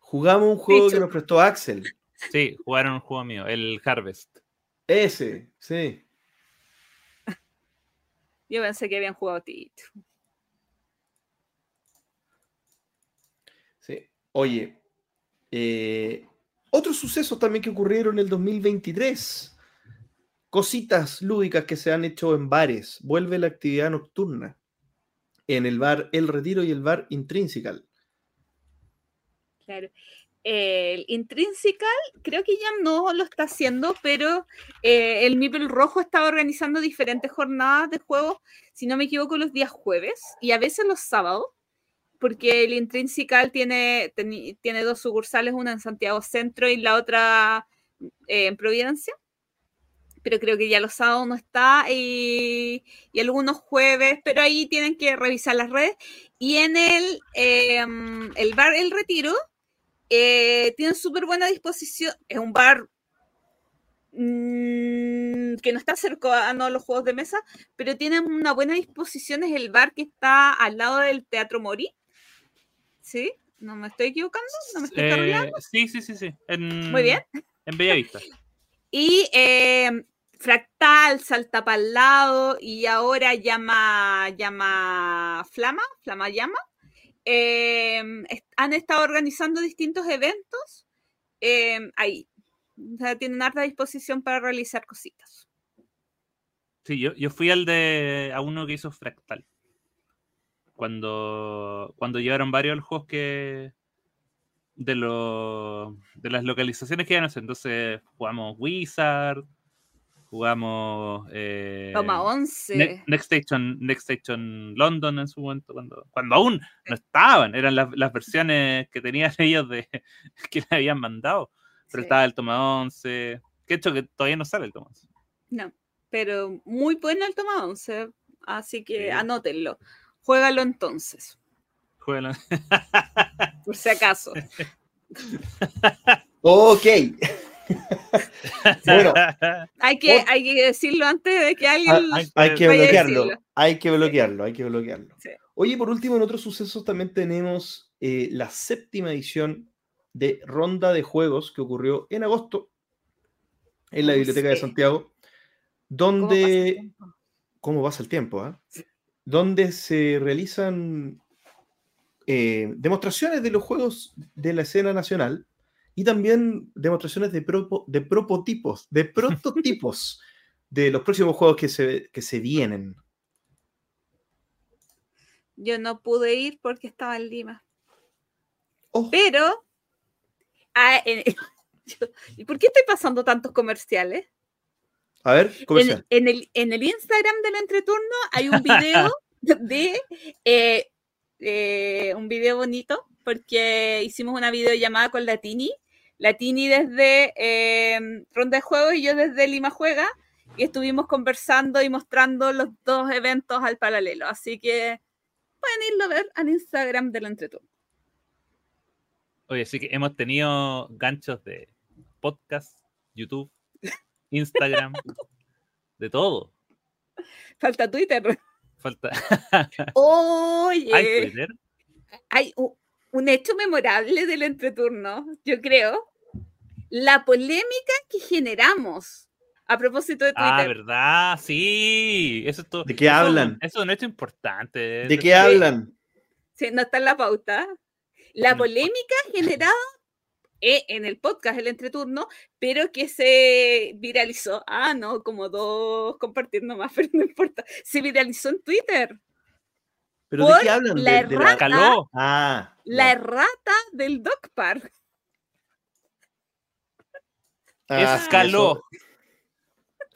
Jugamos un juego que nos prestó Axel. Sí, jugaron un juego mío, el Harvest. Ese, sí. Yo pensé que habían jugado Tito. Sí. Oye, eh, otros sucesos también que ocurrieron en el 2023. Cositas lúdicas que se han hecho en bares. Vuelve la actividad nocturna en el bar El Retiro y el bar Intrinsical. Claro. El Intrinsical creo que ya no lo está haciendo, pero eh, el Mipel Rojo estaba organizando diferentes jornadas de juegos, si no me equivoco, los días jueves y a veces los sábados, porque el Intrinsical tiene, tiene dos sucursales, una en Santiago Centro y la otra eh, en Providencia pero creo que ya los sábados no está y, algunos jueves, pero ahí tienen que revisar las redes. Y en el, em, el bar El Retiro eh, tienen súper buena disposición, es un bar mm, que no está cercano a los juegos de mesa, pero tienen una buena disposición, es el bar que está al lado del Teatro Mori. ¿Sí? ¿No me estoy equivocando? ¿No me estoy eh, Sí, sí, sí, sí. Muy bien. En Bellavista. Y eh, Fractal salta para el lado y ahora llama, llama Flama, Flama llama. Em, han estado organizando distintos eventos em, ahí. tienen harta disposición para realizar cositas. Sí, yo, yo fui al de a uno que hizo Fractal. Cuando, cuando llevaron varios juegos que, de, los de las localizaciones que iban a hacer. Entonces jugamos Wizard, jugamos eh, Toma 11. Ne- Next Station, Next Station London en su momento, cuando, cuando aún no estaban, eran las, las versiones que tenían ellos de que le habían mandado. Pero Sí. estaba el Toma 11, que de hecho que todavía no sale el Toma 11. No, pero muy bueno el toma 11, así que Sí. anótenlo. Juégalo entonces, Juegan- por si acaso. Ok. Bueno, Hay que, hay que decirlo antes de que alguien... Ah, hay, hay que bloquearlo. decirlo. Hay que bloquearlo, hay que bloquearlo. Sí. Oye, por último, en otros sucesos también tenemos eh, la séptima edición de Ronda de Juegos que ocurrió en agosto en la Oh, Biblioteca de. Santiago, ¿Cómo pasa el donde... tiempo? ¿Cómo pasa el tiempo? ah? Donde se realizan eh, demostraciones de los juegos de la escena nacional y también demostraciones de, propo- de prototipos, de prototipos de los próximos juegos que se, que se vienen. Yo no pude ir porque estaba en Lima. Oh, Pero... ah, en- yo- ¿Y por qué estoy pasando tantos comerciales? A ver, En, comercial. en el, en el Instagram del entreturno hay un video de eh, eh, un video bonito porque hicimos una videollamada con la Tini. La Tini desde eh, Ronda de Juegos y yo desde Lima Juega y estuvimos conversando y mostrando los dos eventos al paralelo. Así que pueden irlo a ver al Instagram del entreturno. Oye, sí que hemos tenido ganchos de podcast, YouTube, Instagram, de todo. Falta Twitter. Falta. Oye. ¿Hay Twitter? hay un hecho memorable del entreturno, yo creo. La polémica que generamos a propósito de Twitter. Ah, ¿verdad? Sí. Eso es todo. ¿De qué eso hablan? Eso es un hecho importante. ¿De qué hablan? Sí, no está en la pauta. La polémica generada en el podcast El Entreturno, pero que se viralizó. Ah, no, como dos compartir nomás, pero no importa. Se viralizó en Twitter. ¿Pero de Por qué hablan? la De- de errata. Caló. Ah, La errata del Dog Park. Ah, Escaló. eso-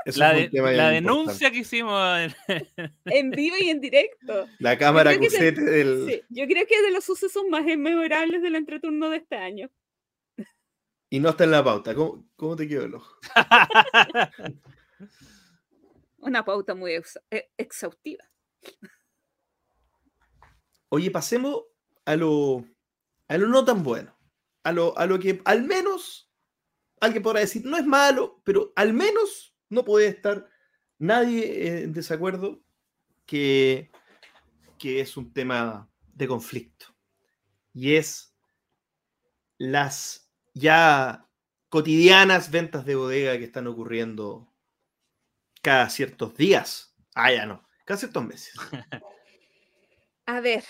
eso La, de- la denuncia que hicimos. en- En vivo y en directo. La cámara creo que del... Sí, yo creo que es de los sucesos más memorables del entreturno de este año. Y no está en la pauta. ¿Cómo, cómo te quedó el ojo? Una pauta muy eh, exhaustiva. Oye, pasemos a lo, a lo no tan bueno. A lo, a lo que al menos alguien podrá decir, no es malo, pero al menos no puede estar nadie en desacuerdo que, que es un tema de conflicto. Y es las ya cotidianas ventas de bodega que están ocurriendo cada ciertos días. Ah, ya no, cada ciertos meses. A ver,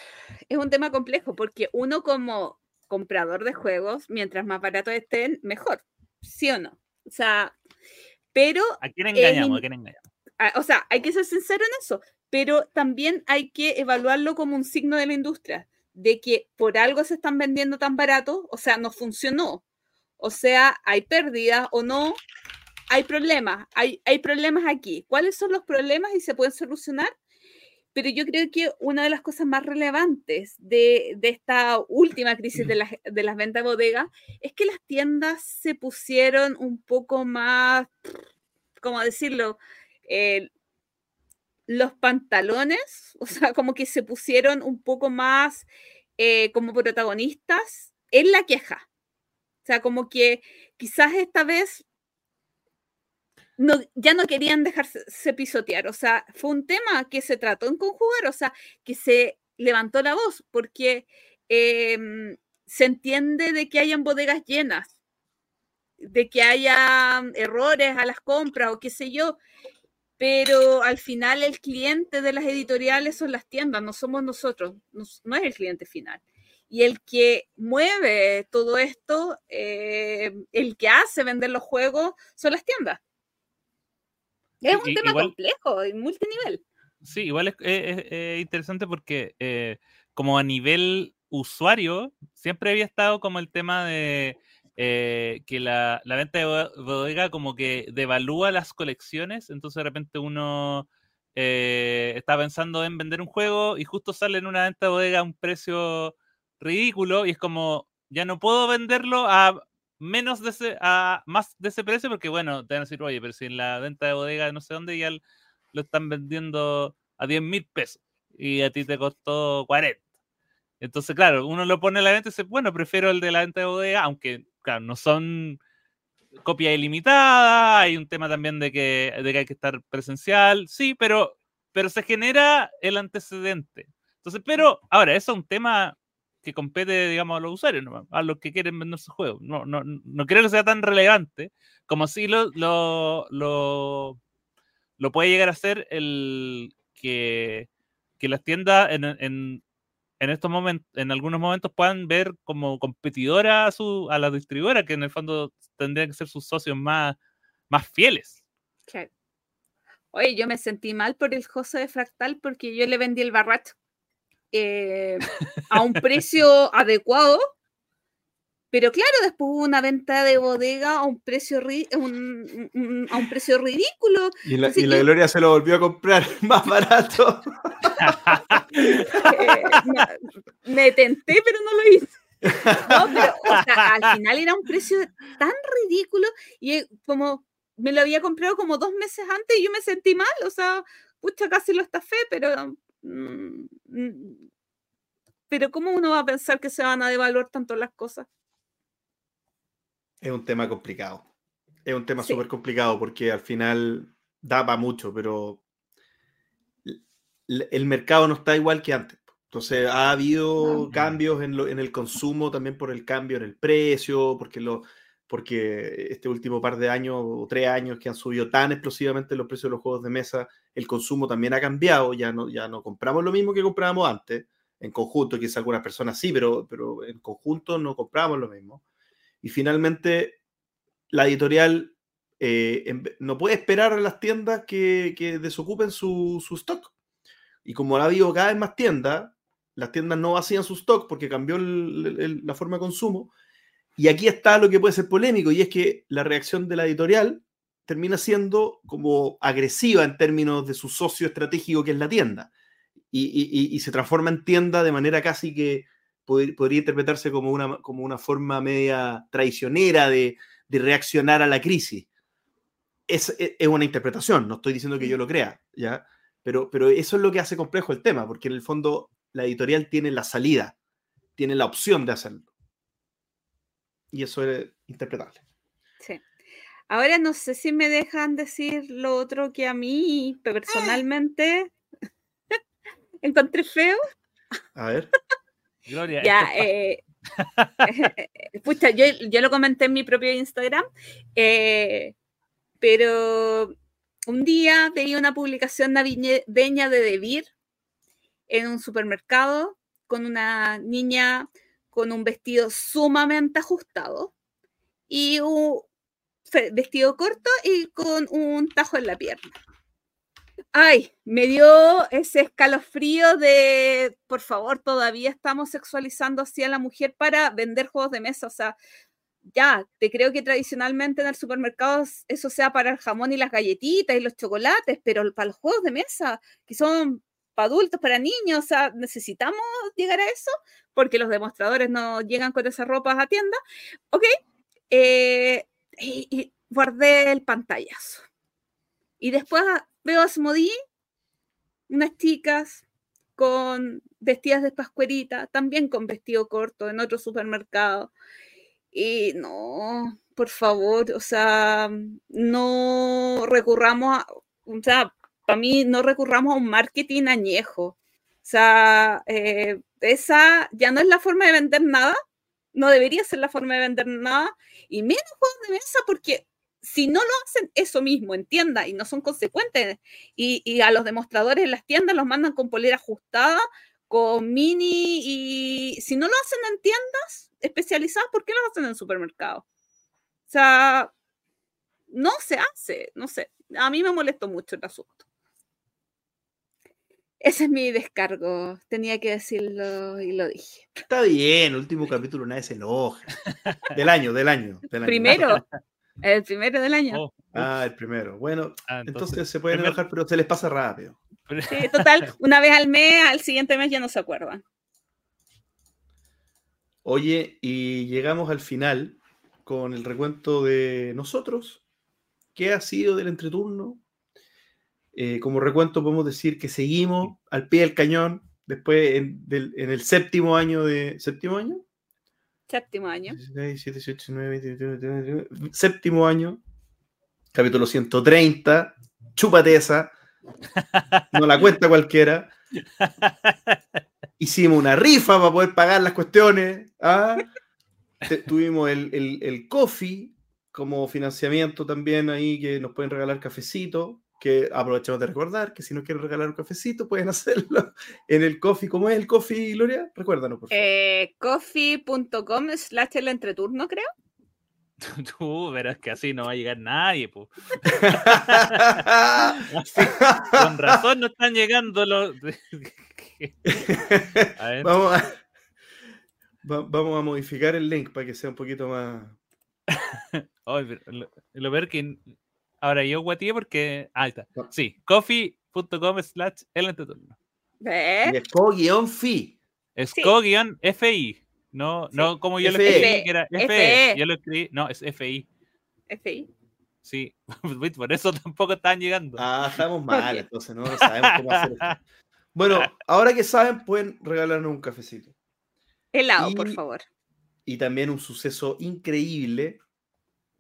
es un tema complejo porque uno como comprador de juegos, mientras más baratos estén, mejor. ¿Sí o no? O sea, pero, ¿A quién engañamos? in- ¿A quién engañamos? o sea, hay que ser sincero en eso, pero también hay que evaluarlo como un signo de la industria, de que por algo se están vendiendo tan baratos, o sea, no funcionó. O sea, hay pérdidas o no, hay problemas, hay, hay problemas aquí. ¿Cuáles son los problemas y se pueden solucionar? Pero yo creo que una de las cosas más relevantes de, de esta última crisis de, las- de las ventas de bodega es que las tiendas se pusieron un poco más, ¿cómo decirlo? Eh, los pantalones, o sea, como que se pusieron un poco más eh, como protagonistas en la queja. O sea, como que quizás esta vez no, ya no querían dejarse se pisotear. O sea, fue un tema que se trató en conjugar, o sea, que se levantó la voz, porque em, se entiende de que hayan bodegas llenas, de que haya errores a las compras o qué sé yo, pero al final el cliente de las editoriales son las tiendas, no somos nosotros, no, no es el cliente final. Y el que mueve todo esto, eh, el que hace vender los juegos, son las tiendas. Es un tema igual- complejo y multinivel. Sí, igual es, es- es- es interesante porque eh, como a nivel usuario siempre había estado como el tema de eh, que la, la, venta de bodega como que devalúa las colecciones, entonces de repente uno eh, está pensando en vender un juego y justo sale en una venta de bodega a un precio ridículo y es como, ya no puedo venderlo a menos de ese, a más de ese precio porque bueno, te van a decir, oye, pero si en la venta de bodega no sé dónde ya lo están vendiendo a 10 mil pesos y a ti te costó 40. Entonces, claro, uno lo pone a la venta y dice, bueno, prefiero el de la venta de bodega, aunque, claro, no son copia ilimitada, hay un tema también de que, de que hay que estar presencial, sí, pero, pero se genera el antecedente. Entonces, pero ahora, eso es un tema que compete, digamos, a los usuarios, a los que quieren vender su juego. No, no, no creo que sea tan relevante como si lo, lo, lo, lo puede llegar a ser el que, que las tiendas en, en, en estos momentos, en algunos momentos puedan ver como competidora a, su, a la distribuidora, que en el fondo tendrían que ser sus socios más, más fieles. Oye, yo me sentí mal por el José de Fractal porque yo le vendí el barracho eh, a un precio adecuado, pero claro, después hubo una venta de bodega a un precio, un, a un precio ridículo. Y la, y la Gloria se lo volvió a comprar más barato. Eh, me, tenté, pero no lo hice. No, pero al final era un precio tan ridículo y eh, como me lo había comprado como dos meses antes y yo me sentí mal, o sea, pucha, casi lo estafé, pero... Mm, mm, pero ¿cómo uno va a pensar que se van a devaluar tanto las cosas? Es un tema complicado. Es un tema súper complicado porque al final da para mucho, pero el mercado no está igual que antes. Entonces ha habido cambios en, en, el consumo también por el cambio en el precio, porque, lo, porque este último par de años o tres años que han subido tan explosivamente los precios de los juegos de mesa, el consumo también ha cambiado, ya no, ya no compramos lo mismo que comprábamos antes, en conjunto, quizás algunas personas sí, pero, pero en conjunto no compramos lo mismo. Y finalmente, la editorial eh, no puede esperar a las tiendas que, que desocupen su, su stock. Y como ha habido cada vez más tiendas, las tiendas no vacían su stock porque cambió la forma de consumo. Y aquí está lo que puede ser polémico, y es que la reacción de la editorial termina siendo como agresiva en términos de su socio estratégico que es la tienda. Y, se transforma en tienda de manera casi que podría interpretarse como una, como una forma media traicionera de, reaccionar a la crisis. Es, es, una interpretación, no estoy diciendo que yo lo crea, ¿ya? Pero, pero eso es lo que hace complejo el tema, porque en el fondo la editorial tiene la salida, tiene la opción de hacerlo. Y eso es interpretable. Sí. Ahora no sé si me dejan decir lo otro que a mí personalmente encontré feo. A ver. Gloria. Ya, eh, yo, yo, lo comenté en mi propio Instagram, eh, pero un día veía una publicación navideña de Debir en un supermercado con una niña con un vestido sumamente ajustado y un vestido corto y con un tajo en la pierna. Ay, me dio ese escalofrío de, por favor, todavía estamos sexualizando así a la mujer para vender juegos de mesa. O sea, ya, te creo que tradicionalmente en el supermercado eso sea para el jamón y las galletitas y los chocolates, pero para los juegos de mesa, que son para adultos, para niños, o sea, necesitamos llegar a eso, porque los demostradores no llegan con esas ropas a tienda. Ok, eh, y, guardé el pantallazo. Y después veo a Smodí, unas chicas con vestidas de pascuerita, también con vestido corto en otro supermercado. Y no, por favor, o sea, no recurramos a, o sea, para mí no recurramos a un marketing añejo. O sea, eh, esa ya no es la forma de vender nada, no debería ser la forma de vender nada, y menos juegos de mesa porque si no lo hacen eso mismo en tienda y no son consecuentes, y, y, a los demostradores en las tiendas los mandan con polera ajustada, con mini, y si no lo hacen en tiendas especializadas, ¿por qué lo hacen en supermercados? O sea, no se hace, no sé. A mí me molestó mucho el asunto. Ese es mi descargo. Tenía que decirlo y lo dije. Está bien, el último capítulo nadie se enoja. Del año, del año. Del año. Primero. El primero del año. Oh, Ah, el primero. Bueno, ah, entonces, se pueden primer- enojar, pero se les pasa rápido. Sí, total, una vez al mes, al siguiente mes ya no se acuerdan. Oye, y llegamos al final con el recuento de nosotros. ¿Qué ha sido del entreturno? Eh, como recuento podemos decir que seguimos al pie del cañón después en, del- en el séptimo año de... ¿Séptimo año? Séptimo año. 16, 17, 18, 19, 20, 21, 22, 23, Séptimo año. Capítulo 130. Chúpate esa. No la cuenta cualquiera. Hicimos una rifa para poder pagar las cuestiones. ¿ah? Tuvimos el, el, el coffee como financiamiento también ahí que nos pueden regalar cafecito. Que aprovechamos de recordar que si nos quieren regalar un cafecito pueden hacerlo en el coffee. ¿Cómo es el coffee, Gloria? Recuérdanos, por favor. Eh, coffee.com slash el entreturno, creo. Tú verás que así no va a llegar nadie, po. Con razón no están llegando los. A ver, vamos, a, va- vamos a modificar el link para que sea un poquito más. ay, pero lo, lo peor que ahora yo guateé porque. Ah, ahí está. Sí, coffee.com slash el entreturno. ¿Ves? Y es co-fi. Es Sí. co-fi. No, Sí. no como yo lo FE. escribí, que era FE. FE. Yo lo escribí. No, es FI. FI. Sí, por eso tampoco están llegando. Ah, estamos mal, entonces no sabemos cómo hacer esto. Bueno, ahora que saben, pueden regalarnos un cafecito. Helado, por Y- favor. Y también un suceso increíble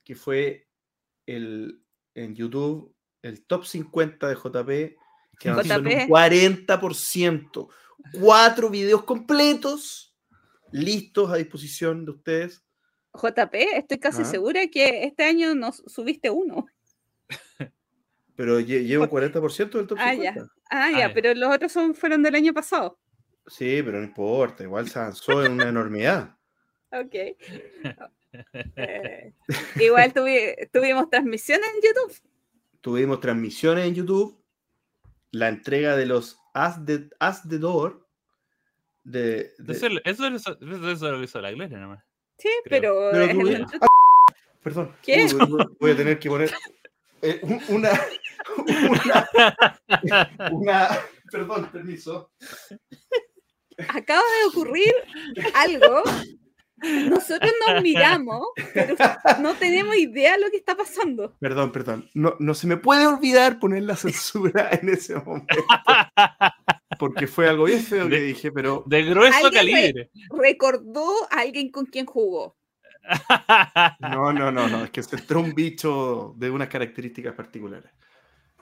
que fue el, en YouTube el top 50 de JP, que avanzó en un JP. 40%. Cuatro videos completos listos a disposición de ustedes. JP, estoy casi Ah. segura que este año nos subiste uno. Pero lle- llevo un 40% del top Ah, 50. ya. Ah, Ah, ya, ya. pero los otros son, fueron del año pasado. Sí, pero no importa, igual se avanzó en una enormidad. Ok. Eh, igual tuvi- tuvimos transmisiones en YouTube. Tuvimos transmisiones en YouTube, la entrega de los As the, As the Door. De, de- Eso, eso, eso, eso, lo hizo la gloria nomás. Sí, Creo. pero, Pero entre- Perdón. ¿Qué? Uy, voy- voy a tener que poner eh, un- una, una, una- Perdón, permiso. acaba de ocurrir algo. Nosotros nos miramos, pero no tenemos idea de lo que está pasando. Perdón, perdón. No, no se me puede olvidar poner la censura en ese momento. Porque fue algo bien feo que dije, pero De grueso Alguien re- calibre. Recordó a alguien con quien jugó. no, no, no, no. Es que se entró un bicho de unas características particulares.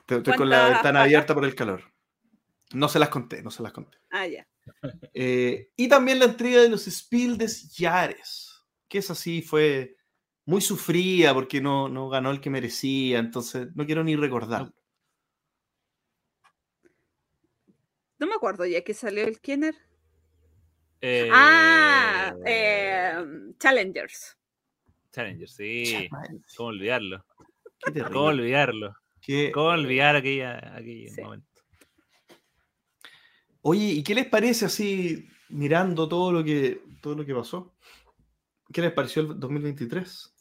Estoy estoy con la ¿Cuántas ventana abierta por el calor. No se las conté, no se las conté. Ah, ya. Eh, y también la entrega de los Spiel des Jahres, que esa sí fue muy sufrida porque no, no ganó el que merecía, entonces no quiero ni recordarlo. No me acuerdo ya que salió el Kenner. Eh, Ah, eh, Challengers. Challenger, sí. ¿Cómo olvidarlo? Qué. ¿Cómo olvidarlo? Qué- ¿Cómo olvidar aquella, aquel Sí. momento? Oye, ¿y qué les parece así mirando todo lo que todo lo que pasó? ¿Qué les pareció el 2023?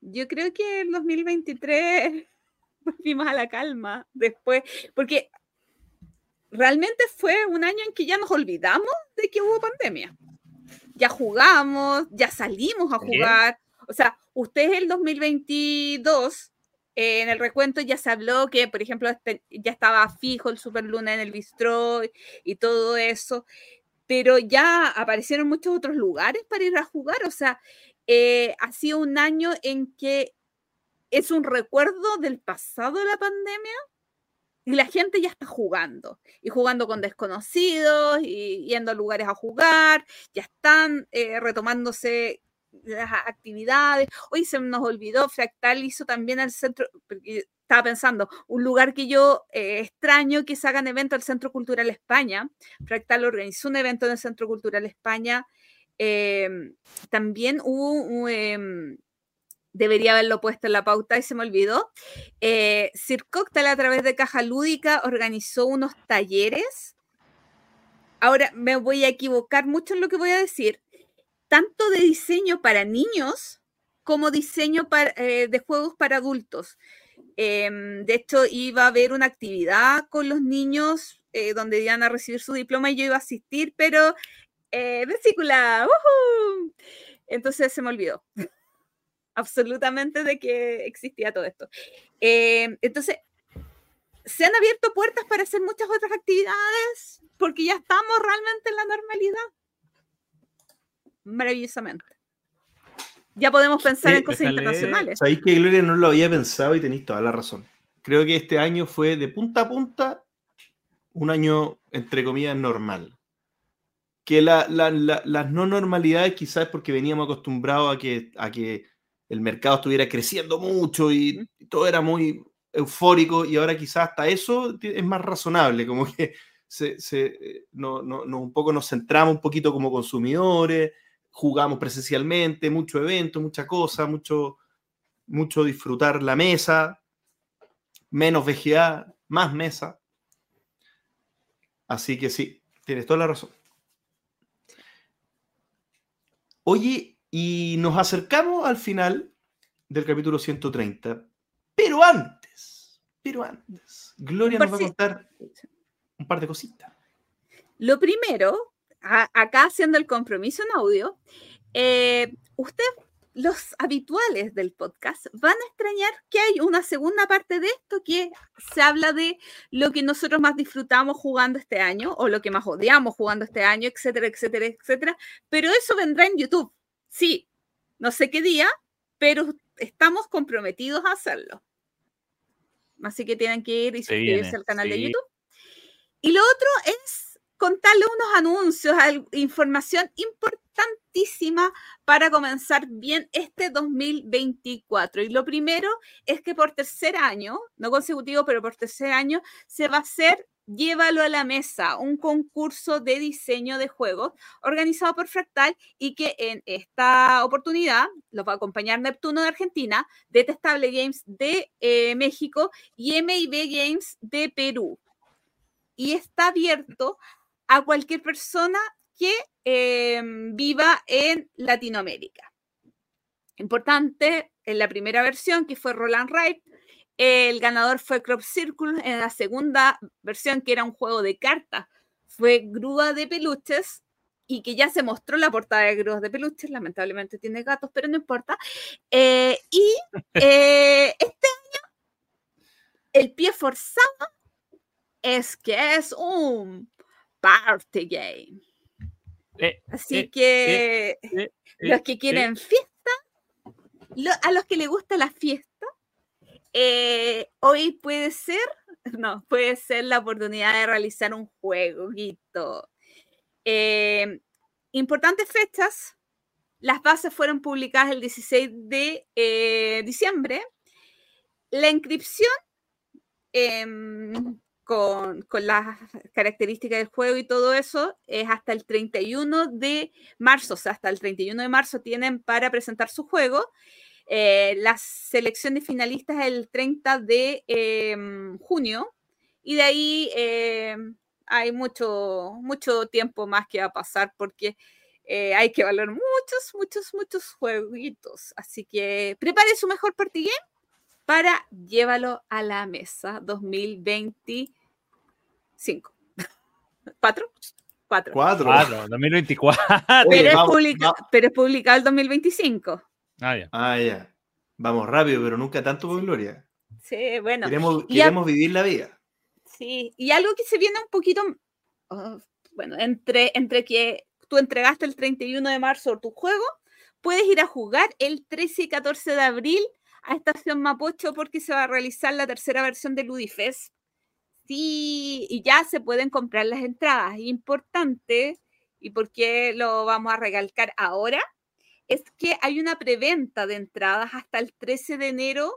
Yo creo que en 2023 volvimos a la calma después, porque realmente fue un año en que ya nos olvidamos de que hubo pandemia. Ya jugamos, ya salimos a jugar. O sea, ustedes el 2022, eh, en el recuento ya se habló que, por ejemplo, ya estaba fijo el Super Luna en el Bistro y todo eso, pero ya aparecieron muchos otros lugares para ir a jugar. O sea, eh, ha sido un año en que es un recuerdo del pasado de la pandemia y la gente ya está jugando y jugando con desconocidos y yendo a lugares a jugar, ya están eh, retomándose las actividades. Hoy se nos olvidó, Fractal hizo también al centro, estaba pensando, un lugar que yo eh, extraño que se hagan eventos al Centro Cultural España. Fractal organizó un evento en el Centro Cultural España. em, también hubo em, debería haberlo puesto en la pauta y se me olvidó. Eh, Sir Cocktail a través de Caja Lúdica organizó unos talleres. Ahora me voy a equivocar mucho en lo que voy a decir. Tanto de diseño para niños como diseño eh, de juegos para adultos. Em, de hecho, iba a haber una actividad con los niños eh, donde iban a recibir su diploma y yo iba a asistir, pero eh, vesícula, entonces se me olvidó absolutamente de que existía todo esto. Em, entonces, se han abierto puertas para hacer muchas otras actividades porque ya estamos realmente en la normalidad. Maravillosamente. Ya podemos pensar en cosas internacionales. Sabéis que Gloria no lo había pensado y tenéis toda la razón. Creo que este año fue de punta a punta un año, entre comillas, normal. Que las no normalidades quizás es porque veníamos acostumbrados a que, a que el mercado estuviera creciendo mucho y, todo era muy eufórico y ahora quizás hasta eso es más razonable, como que se, se no, no, un poco nos centramos un poquito como consumidores, jugamos presencialmente, mucho evento, mucha cosa, mucho, mucho disfrutar la mesa, menos VGA, más mesa. Así que sí, tienes toda la razón. Oye, y nos acercamos al final del capítulo 130, pero antes, pero antes, Gloria nos va a contar un par de cositas. Lo primero, acá haciendo el compromiso en audio, eh, usted los habituales del podcast van a extrañar que hay una segunda parte de esto que se habla de lo que nosotros más disfrutamos jugando este año o lo que más odiamos jugando este año, etcétera, etcétera, etcétera. Pero eso vendrá en YouTube. Sí, no sé qué día, pero estamos comprometidos a hacerlo. Así que tienen que ir y suscribirse al canal de YouTube. Y lo otro es contarle unos anuncios, información importantísima para comenzar bien este 2024. Y lo primero es que por tercer año, no consecutivo, pero por tercer año, se va a hacer Llévalo a la mesa, un concurso de diseño de juegos organizado por Fractal y que en esta oportunidad los va a acompañar Neptuno de Argentina, Detestable Games de eh, México y MIB Games de Perú. Y está abierto a cualquier persona que em, viva en Latinoamérica. Importante, en la primera versión, que fue Roland Wright, el ganador fue Crop Circle. En la segunda versión, que era un juego de cartas, fue Grúa de Peluches. Y que ya se mostró la portada de Grúas de Peluches. Lamentablemente tiene gatos, pero no importa. Eh, y eh, este año, el pie forzado es que es un party game. Eh, Así eh, que eh, los que quieren fiesta, a los que les gusta la fiesta, hoy puede ser, no, puede ser la oportunidad de realizar un jueguito. importantes fechas. Las bases fueron publicadas el 16 de diciembre. La inscripción em, con, las características del juego y todo eso, es hasta el 31 de marzo, o sea, hasta el 31 de marzo tienen para presentar su juego. Eh, la selección de finalistas el 30 de em, junio y de ahí em, hay mucho, mucho tiempo más que va a pasar porque eh, hay que valorar muchos, muchos, muchos jueguitos. Así que prepare su mejor party game para llévalo a la mesa 2020 cinco. ¿Cuatro? Cuatro. Cuatro. 2024. Pero, es publicado el 2025. Ah, ya. Ah, ya. Vamos rápido, pero nunca tanto con gloria. Sí, bueno. Queremos, vivir la vida. Sí, y algo que se viene un poquito, oh, bueno, entre, entre que tú entregaste el 31 de marzo tu juego, puedes ir a jugar el 13 y 14 de abril a Estación Mapocho porque se va a realizar la tercera versión de Ludifest Sí, y ya se pueden comprar las entradas. Importante, y por qué lo vamos a recalcar ahora, es que hay una preventa de entradas hasta el 13 de enero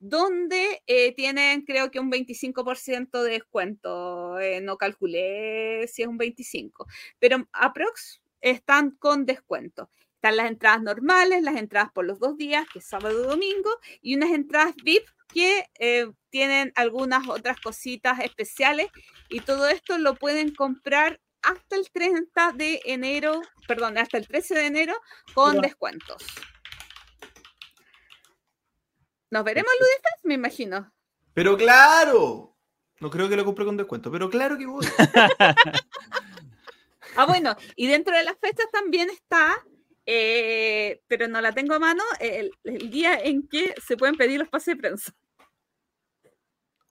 donde eh, tienen creo que un 25% de descuento. Eh, no calculé si es un 25, pero aprox están con descuento. Están las entradas normales, las entradas por los dos días, que es sábado y domingo, y unas entradas VIP que eh, tienen algunas otras cositas especiales y todo esto lo pueden comprar hasta el 30 de enero, perdón, hasta el 13 de enero con descuentos. Nos veremos lunes, me imagino. Pero claro, no creo que lo compre con descuento, pero claro que voy. ah, bueno, y dentro de las fechas también está, eh, pero no la tengo a mano, el, día en que se pueden pedir los pases de prensa.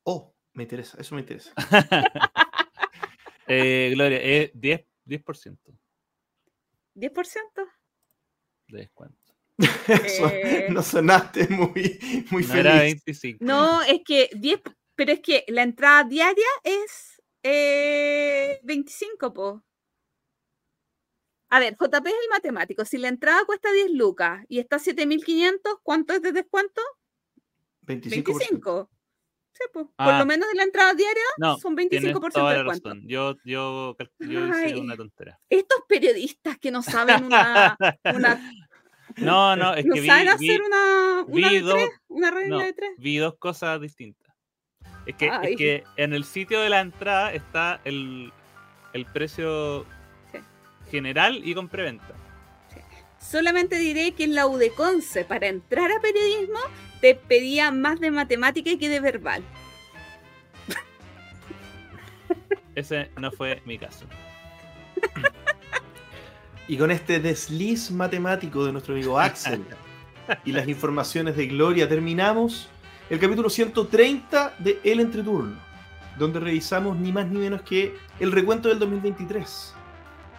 Oh, me interesa, eso me interesa. eh, Gloria, es 10%. 10%. ¿10%? De descuento. Eh, no sonaste muy, muy No feliz. era 25. No, es que 10, pero es que la entrada diaria es eh, 25, po. A ver, JP es el matemático. Si la entrada cuesta 10 lucas y está 7500, ¿cuánto es de descuento? 25%. 25. Sí. Por Ah. lo menos de la entrada diaria No, son tienes 25% de toda la descuento. razón. Yo, yo, yo hice una tontera. Estos periodistas que no saben una, una No, no, es no que vi, saben vi- hacer una, una, vi de dos- tres, una regla no, de tres. vi dos cosas distintas. Es que, es que en el sitio de la entrada está el, el precio. General y con preventa. Solamente diré que en la UDECONCE, para entrar a periodismo, te pedía más de matemática que de verbal. Ese no fue mi caso. Y con este desliz matemático de nuestro amigo Axel y las informaciones de Gloria terminamos el capítulo 130 de El Entreturno, donde revisamos ni más ni menos que el recuento del 2023.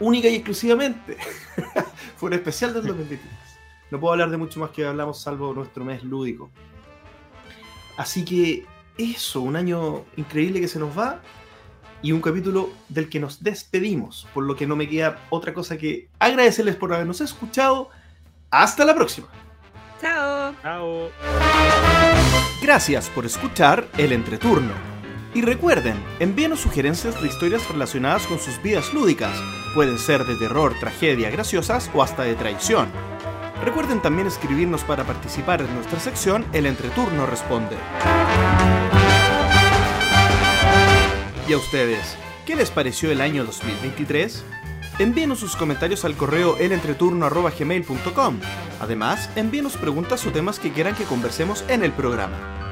Única y exclusivamente. Fue un especial del 2023. No puedo hablar de mucho más que hablamos salvo nuestro mes lúdico. Así que eso, un año increíble que se nos va y un capítulo del que nos despedimos, por lo que no me queda otra cosa que agradecerles por habernos escuchado. Hasta la próxima. Chao. Chao. Gracias por escuchar el entreturno. Y recuerden, envíenos sugerencias de historias relacionadas con sus vidas lúdicas. Pueden ser de terror, tragedia, graciosas o hasta de traición. Recuerden también escribirnos para participar en nuestra sección El Entreturno Responde. ¿Y a ustedes? ¿Qué les pareció el año 2023? Envíenos sus comentarios al correo elentreturno.gmail.com. Además, envíenos preguntas o temas que quieran que conversemos en el programa.